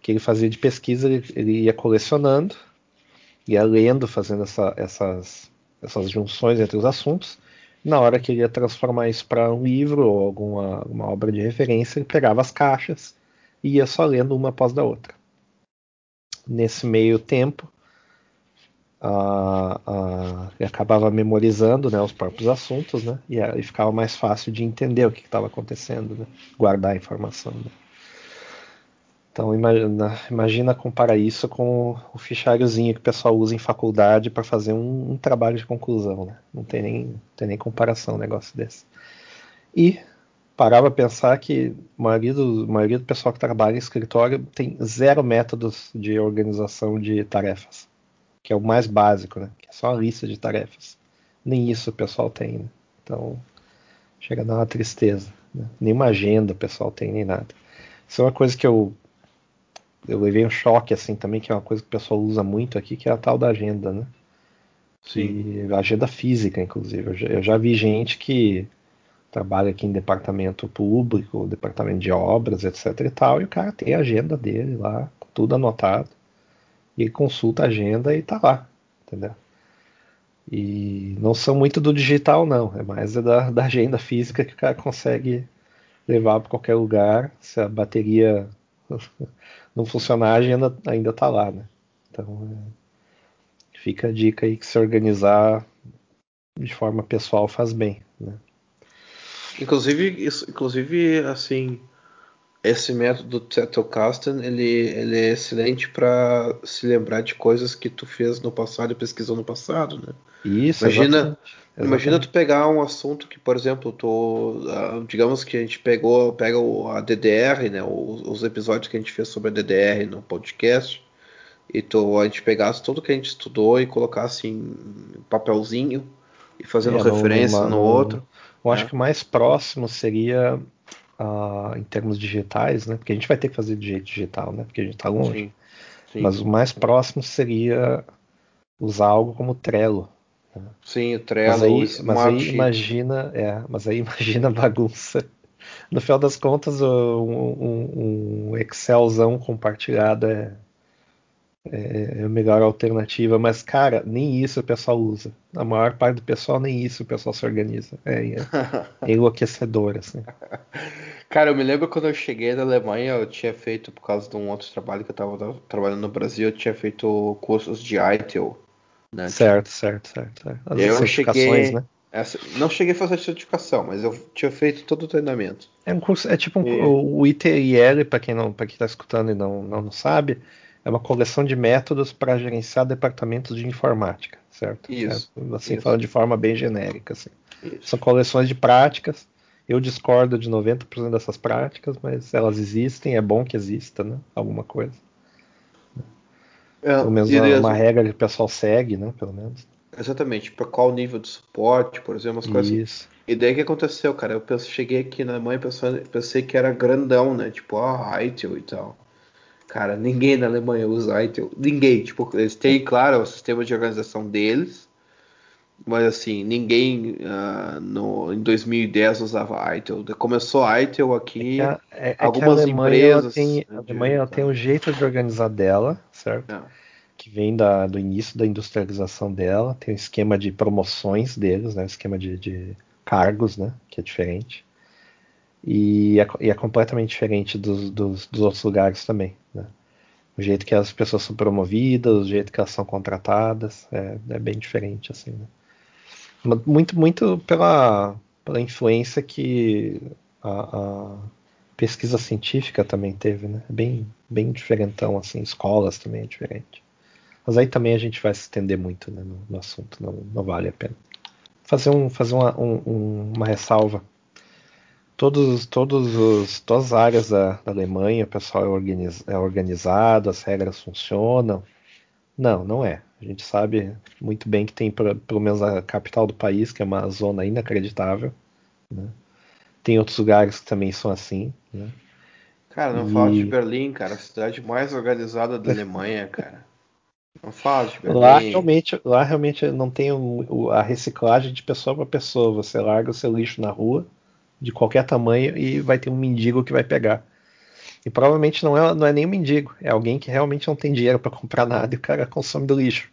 que ele fazia de pesquisa ele, ele ia colecionando, ia lendo, fazendo essa, essas, essas junções entre os assuntos. Na hora que ele ia transformar isso para um livro ou alguma uma obra de referência, ele pegava as caixas e ia só lendo uma após da outra. Nesse meio tempo, uh, uh, ele acabava memorizando né, os próprios assuntos, né, e, e ficava mais fácil de entender o que estava acontecendo, né, guardar a informação. Né. Então imagina, imagina, comparar isso com o fichariozinho que o pessoal usa em faculdade para fazer um, um, trabalho de conclusão. Né? Não tem nem, tem nem comparação um negócio desse. E parava a pensar que a maioria, do, a maioria do pessoal que trabalha em escritório tem zero métodos de organização de tarefas, que é o mais básico, né? que é só a lista de tarefas. Nem isso o pessoal tem. Né? Então, chega a dar uma tristeza. Né? Nenhuma agenda o pessoal tem, nem nada. Isso é uma coisa que eu eu levei um choque assim também, que é uma coisa que o pessoal usa muito aqui, que é a tal da agenda, né? Sim. E agenda física, inclusive. Eu já, eu já vi gente que trabalha aqui em departamento público, departamento de obras, etc e tal, e o cara tem a agenda dele lá, tudo anotado, e consulta a agenda e tá lá, entendeu? E não são muito do digital, não, é mais da, da agenda física que o cara consegue levar para qualquer lugar, se a bateria não funcionar, a agenda ainda tá lá, né? Então, é, fica a dica aí que se organizar de forma pessoal faz bem, né? Inclusive, isso, inclusive, assim, esse método do Zettelkasten, ele, ele é excelente para se lembrar de coisas que tu fez no passado e pesquisou no passado, né? Isso, imagina, exatamente. imagina tu pegar um assunto que, por exemplo, tu, ah, digamos que a gente pegou, pega a DDR, né, os, os episódios que a gente fez sobre a DDR no podcast, e tu, a gente pegasse tudo que a gente estudou e colocasse em papelzinho e fazendo é, referência no, no outro. Eu acho é. que o mais próximo seria uh, em termos digitais, né? Porque a gente vai ter que fazer de jeito digital, né? Porque a gente está longe. Sim. Sim. Mas o mais próximo seria usar algo como Trello. Né? Sim, o Trello. Mas aí, mas aí imagina, é, mas aí imagina a bagunça. No final das contas, um, um, um Excelzão compartilhado é, é, é a melhor alternativa, mas cara, nem isso o pessoal usa. A maior parte do pessoal nem isso o pessoal se organiza. É, é enlouquecedor, assim. Cara, eu me lembro quando eu cheguei da Alemanha, eu tinha feito, por causa de um outro trabalho que eu estava trabalhando no Brasil, eu tinha feito cursos de ITIL. Né? Certo, certo, certo. certo. As eu cheguei, né? Essa, não cheguei a fazer certificação, mas eu tinha feito todo o treinamento. É um curso, é tipo um, e... o ITIL, para quem não, para quem está escutando e não, não, não sabe, é uma coleção de métodos para gerenciar departamentos de informática, certo? Isso. É, assim, isso. falando de forma bem genérica. Assim. São coleções de práticas. Eu discordo de 90% dessas práticas, mas elas existem, é bom que exista, né? Alguma coisa. É, pelo menos uma, uma regra que o pessoal segue, né? Pelo menos. Exatamente, para qual nível de suporte, por exemplo, as coisas. Isso. E daí o que aconteceu, cara? Eu pensei, cheguei aqui na mãe pensando, pensei que era grandão, né? Tipo, ah, ITIL e tal. Cara, ninguém na Alemanha usa ITIL. Ninguém. Tipo, eles têm, claro, o sistema de organização deles. Mas assim, ninguém uh, no, em 2010 usava ITIL. Começou a ITIL aqui. É que a, é, algumas é que a Alemanha, empresas. Tem, a Alemanha ela tem um jeito de organizar dela, certo? É. Que vem da, do início da industrialização dela. Tem um esquema de promoções deles, né? Um esquema de, de cargos, né? Que é diferente. E é, e é completamente diferente dos, dos, dos, outros lugares também, né? O jeito que as pessoas são promovidas, o jeito que elas são contratadas, é, é bem diferente, assim, né? Muito, muito pela, pela influência que a, a, pesquisa científica também teve, né? Bem, bem diferentão, assim, escolas também é diferente. Mas aí também a gente vai se estender muito né, no, no, assunto, não, não, vale a pena. Fazer, um, fazer uma, um, uma ressalva. Todos, todos os, todas as áreas da, da Alemanha, o pessoal é, organiz, é organizado, as regras funcionam. Não, não é. A gente sabe muito bem que tem pelo menos a capital do país, que é uma zona inacreditável. Né? Tem outros lugares que também são assim. Né? Cara, não e... fala de Berlim, cara, a cidade mais organizada da Alemanha, cara. Não fala de Berlim. Lá realmente, lá realmente não tem a reciclagem de pessoa para pessoa. Você larga o seu lixo na rua, de qualquer tamanho, e vai ter um mendigo que vai pegar. E provavelmente não é, não é nem um mendigo, é alguém que realmente não tem dinheiro para comprar nada e o cara consome do lixo.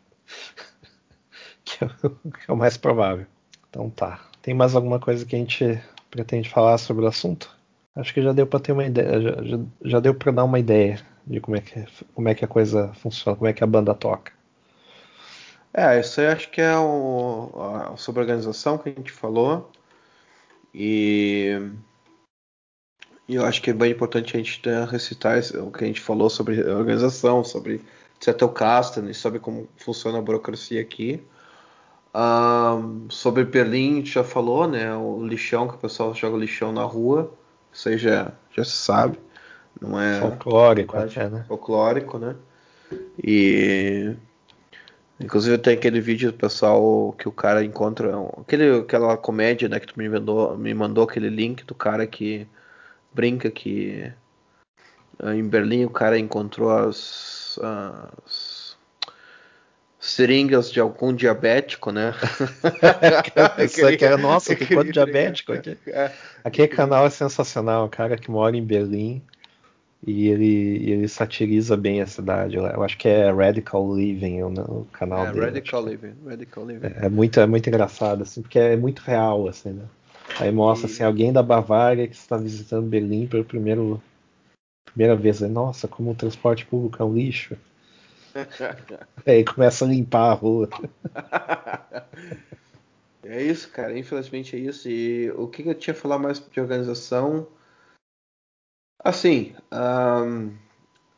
que, é, que é o mais provável. Então tá. Tem mais alguma coisa que a gente pretende falar sobre o assunto? Acho que já deu para ter uma ideia, já, já, já deu para dar uma ideia de como é, que, como é que a coisa funciona, como é que a banda toca. É, isso aí acho que é o, a, sobre a organização que a gente falou. E eu acho que é bem importante a gente recitar o que a gente falou sobre organização, sobre Zettelkasten e sobre como funciona a burocracia aqui. Um, sobre Berlim, a gente já falou, né? O lixão, que o pessoal joga lixão na rua. Isso aí já, já se sabe. Não é. Folclórico, é, né? Folclórico, né? E. Inclusive tem aquele vídeo do pessoal que o cara encontra. Aquele, aquela comédia, né? Que tu me mandou, me mandou aquele link do cara que brinca que uh, em Berlim o cara encontrou as, as seringas de algum diabético, né? Isso aqui é nossa, tem quanto diabético aqui. É. Aquele canal é sensacional, o cara que mora em Berlim e ele, ele satiriza bem a cidade. Eu acho que é Radical Living o, canal é, dele. Radical Living, Radical Living. É, é, muito, é muito engraçado, assim, porque é muito real, assim, né? Aí mostra assim, alguém da Bavária que está visitando Berlim pela primeiro, primeira vez. Nossa, como o transporte público é um lixo. Aí começa a limpar a rua. É isso, cara. Infelizmente é isso. E o que eu tinha a falar mais de organização? Assim, a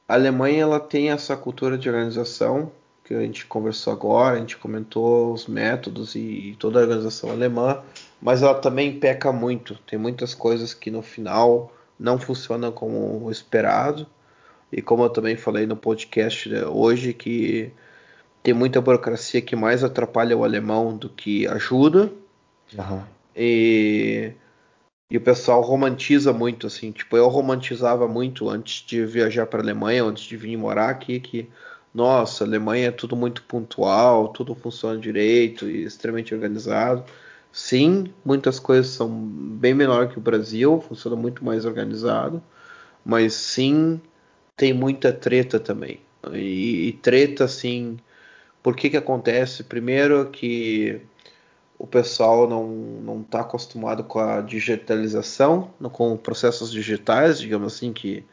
Alemanha ela tem essa cultura de organização que a gente conversou agora, a gente comentou os métodos e toda a organização alemã mas ela também peca muito. Tem muitas coisas que no final não funcionam como esperado. E como eu também falei no podcast né, hoje, que tem muita burocracia que mais atrapalha o alemão do que ajuda. Uhum. E, e o pessoal romantiza muito, assim. Tipo, eu romantizava muito antes de viajar para a Alemanha, antes de vir morar aqui, que, nossa, Alemanha é tudo muito pontual, tudo funciona direito e extremamente organizado. Sim, muitas coisas são bem menor que o Brasil, funciona muito mais organizado, mas sim tem muita treta também. E, e treta, assim, por que que acontece? Primeiro que o pessoal não não está acostumado com a digitalização, com processos digitais, digamos assim, que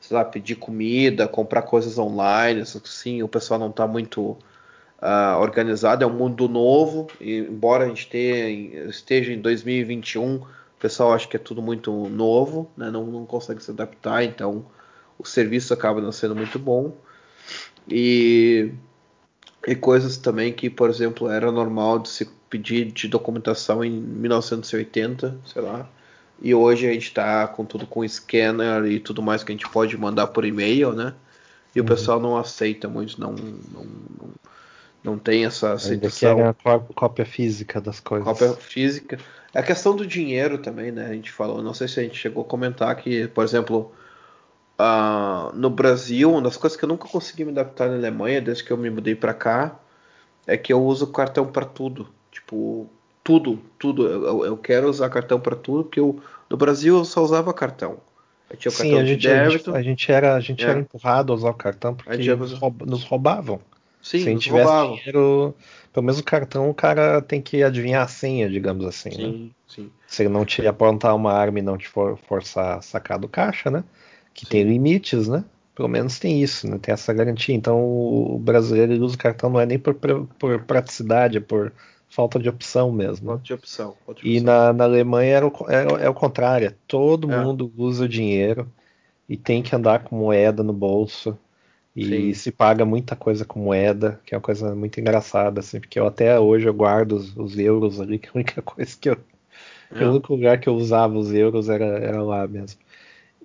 sei lá, pedir comida, comprar coisas online, assim, o pessoal não está muito uh, organizado, é um mundo novo, e embora a gente tenha, esteja em 2021, o pessoal acha que é tudo muito novo, né? não, não consegue se adaptar, então o serviço acaba não sendo muito bom. E, e coisas também que, por exemplo, era normal de se pedir de documentação em 1980, sei lá, e hoje a gente está com tudo com scanner e tudo mais que a gente pode mandar por e-mail, né? E uhum. o pessoal não aceita muito, não, não, não, não tem essa aceitação. Ainda a cópia física das coisas. Cópia física. É a questão do dinheiro também, né? A gente falou, não sei se a gente chegou a comentar que, por exemplo, uh, no Brasil, uma das coisas que eu nunca consegui me adaptar na Alemanha, desde que eu me mudei para cá, é que eu uso cartão para tudo. Tipo, tudo, tudo. Eu, eu quero usar cartão para tudo, porque eu, no Brasil eu só usava cartão. Eu tinha o Sim, a gente, a gente, a gente, era, a gente é. era empurrado a usar o cartão porque nos, roub, nos roubavam. Sim, Se a gente tivesse roubavam. dinheiro, pelo menos o cartão, o cara tem que adivinhar a senha, digamos assim, né? sim, né? Sim. Se ele não te apontar uma arma e não te for, forçar a sacar do caixa, né? Que sim. tem limites, né? Pelo menos tem isso, né? Tem essa garantia. Então o brasileiro usa o cartão não é nem por, por praticidade, é por falta de opção mesmo. Falta de opção. Falta de opção. E na, na Alemanha era o, é, é o contrário. É todo é. mundo usa o dinheiro e tem que andar com moeda no bolso. E Sim. se paga muita coisa com moeda, que é uma coisa muito engraçada, assim, porque eu até hoje eu guardo os, os euros ali, que é a única coisa que eu. É. O único lugar que eu usava os euros era, era lá mesmo.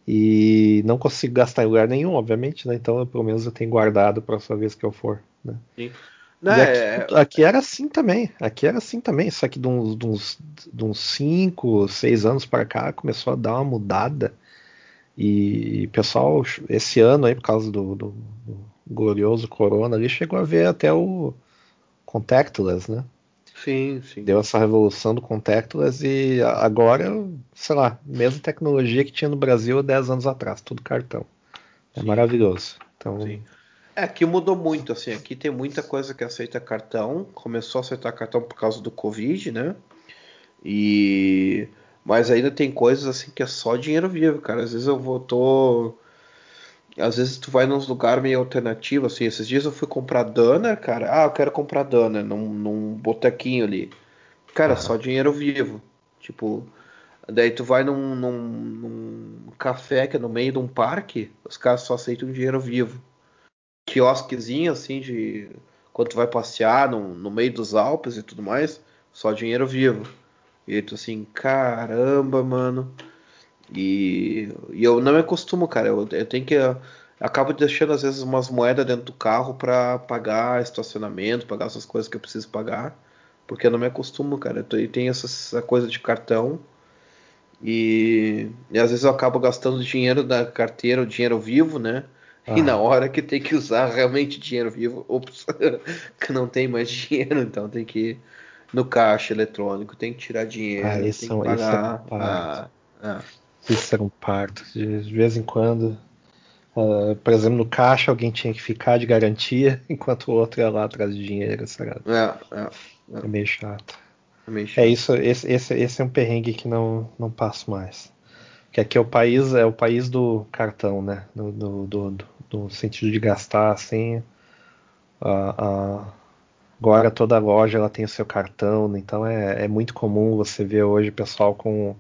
E não consigo gastar em lugar nenhum, obviamente, né? Então, eu, pelo menos eu tenho guardado para a vez que eu for, né? Sim. Não, aqui, é... aqui, era assim também. Aqui era assim também. Só que de uns, de uns 5, 6 anos para cá começou a dar uma mudada. E pessoal, esse ano aí, por causa do, do, do glorioso Corona ali, chegou a ver até o contactless, né? Sim, sim. Deu essa revolução do contactless e agora, sei lá, mesma tecnologia que tinha no Brasil há 10 anos atrás, tudo cartão. É sim. maravilhoso. Então, sim. É, aqui mudou muito, assim, aqui tem muita coisa que aceita cartão, começou a aceitar cartão por causa do Covid, né? E mas ainda tem coisas assim que é só dinheiro vivo, cara. Às vezes eu vou tô às vezes tu vai num lugar meio alternativo, assim, esses dias eu fui comprar Dana, cara. Ah, eu quero comprar Dana num, num botequinho ali. Cara, uhum. só dinheiro vivo. Tipo, daí tu vai num, num, num café que é no meio de um parque, os caras só aceitam dinheiro vivo quiosquezinho assim de quando tu vai passear no, no meio dos Alpes e tudo mais, só dinheiro vivo. E tu assim, caramba, mano. E, e eu não me acostumo, cara. Eu, eu tenho que. Eu acabo deixando às vezes umas moedas dentro do carro para pagar estacionamento, pagar essas coisas que eu preciso pagar. Porque eu não me acostumo, cara. E tem essa, essa coisa de cartão. E, e, às vezes eu acabo gastando dinheiro da carteira, o dinheiro vivo, né? Ah. E na hora que tem que usar realmente dinheiro vivo, ops, que não tem mais dinheiro, então tem que ir no caixa eletrônico, tem que tirar dinheiro, ah, isso, tem que pagar. Isso é um parto. Ah, Isso é um parto. De, de vez em quando, uh, por exemplo, no caixa alguém tinha que ficar de garantia, enquanto o outro ia lá atrás de dinheiro, sabe? É, é, é. é meio chato. É, meio chato. é isso, esse, esse, esse é um perrengue que não, não passo mais. Que aqui é o país, é o país do cartão, né? Do, do, do, no sentido de gastar assim. agora toda loja ela tem o seu cartão, então é, é muito comum você ver hoje pessoal com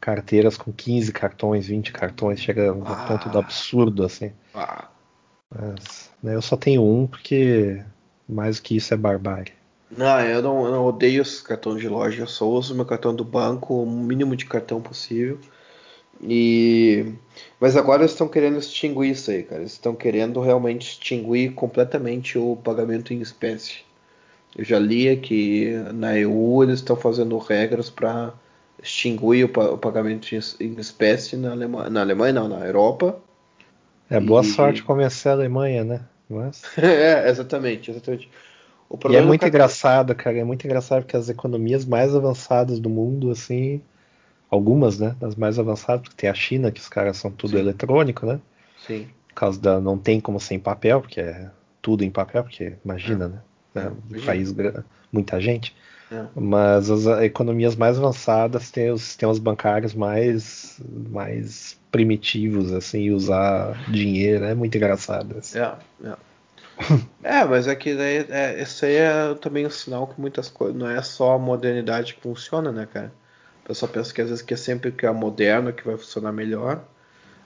carteiras com 15 cartões, 20 cartões, chega no ah, ponto do absurdo assim. Ah. Mas, né, eu só tenho um porque mais do que isso é barbárie. Não, eu não, eu não odeio os cartões de loja, eu só uso meu cartão do banco, o mínimo de cartão possível. E mas agora eles estão querendo extinguir isso aí, cara. Eles estão querendo realmente extinguir completamente o pagamento em espécie. Eu já li que na EU eles estão fazendo regras para extinguir o, pagamento em espécie na Alemanha, na Alemanha não, na Europa. É boa e... sorte começar a Alemanha, né? Mas... é, exatamente, exatamente. e é muito cartão... engraçado, cara. É muito engraçado porque as economias mais avançadas do mundo, assim, algumas, né, das mais avançadas, porque tem a China, que os caras são tudo Sim. eletrônico, né? Sim. Por causa da. Não tem como ser em papel, porque é tudo em papel, porque imagina, é. né? É, um país, muita gente. É. Mas as economias mais avançadas têm os sistemas bancários mais, mais primitivos, assim, usar dinheiro é muito engraçado. Assim. É, é. é, mas é que daí, é, esse aí é também um sinal que muitas coisas, não é só a modernidade que funciona, né, cara? O pessoal pensa que às vezes que é sempre o que é moderno que vai funcionar melhor.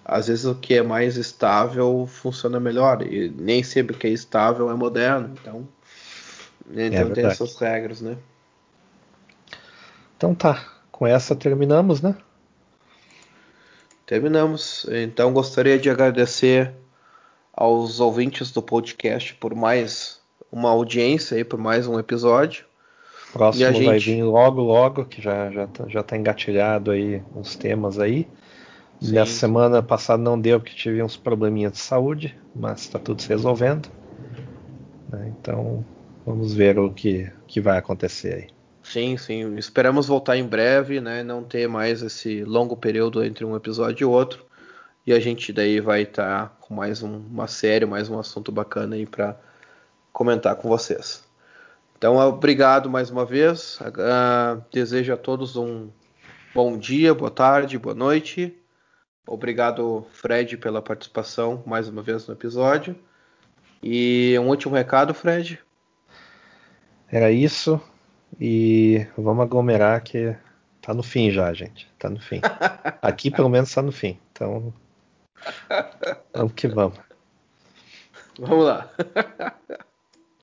Às vezes o que é mais estável funciona melhor. E nem sempre o que é estável é moderno. Então, então é tem essas regras, né? Então tá. Com essa terminamos, né? Terminamos. Então gostaria de agradecer aos ouvintes do podcast por mais uma audiência aí, por mais um episódio. Próximo gente... vai vir logo, logo, que já, já, tá, já tá engatilhado aí uns temas aí. Sim, Nessa semana passada não deu porque tive uns probleminhas de saúde, mas está tudo se resolvendo. Né? Então vamos ver o que, que vai acontecer aí. Sim, sim. Esperamos voltar em breve, né? Não ter mais esse longo período entre um episódio e outro. E a gente daí vai estar tá com mais um, uma série, mais um assunto bacana aí para comentar com vocês. Então, obrigado mais uma vez. Uh, desejo a todos um bom dia, boa tarde, boa noite. Obrigado, Fred, pela participação mais uma vez no episódio. E um último recado, Fred. Era isso. E vamos aglomerar que tá no fim já, gente. Tá no fim. Aqui pelo menos tá no fim. Então. Vamos que vamos. Vamos lá.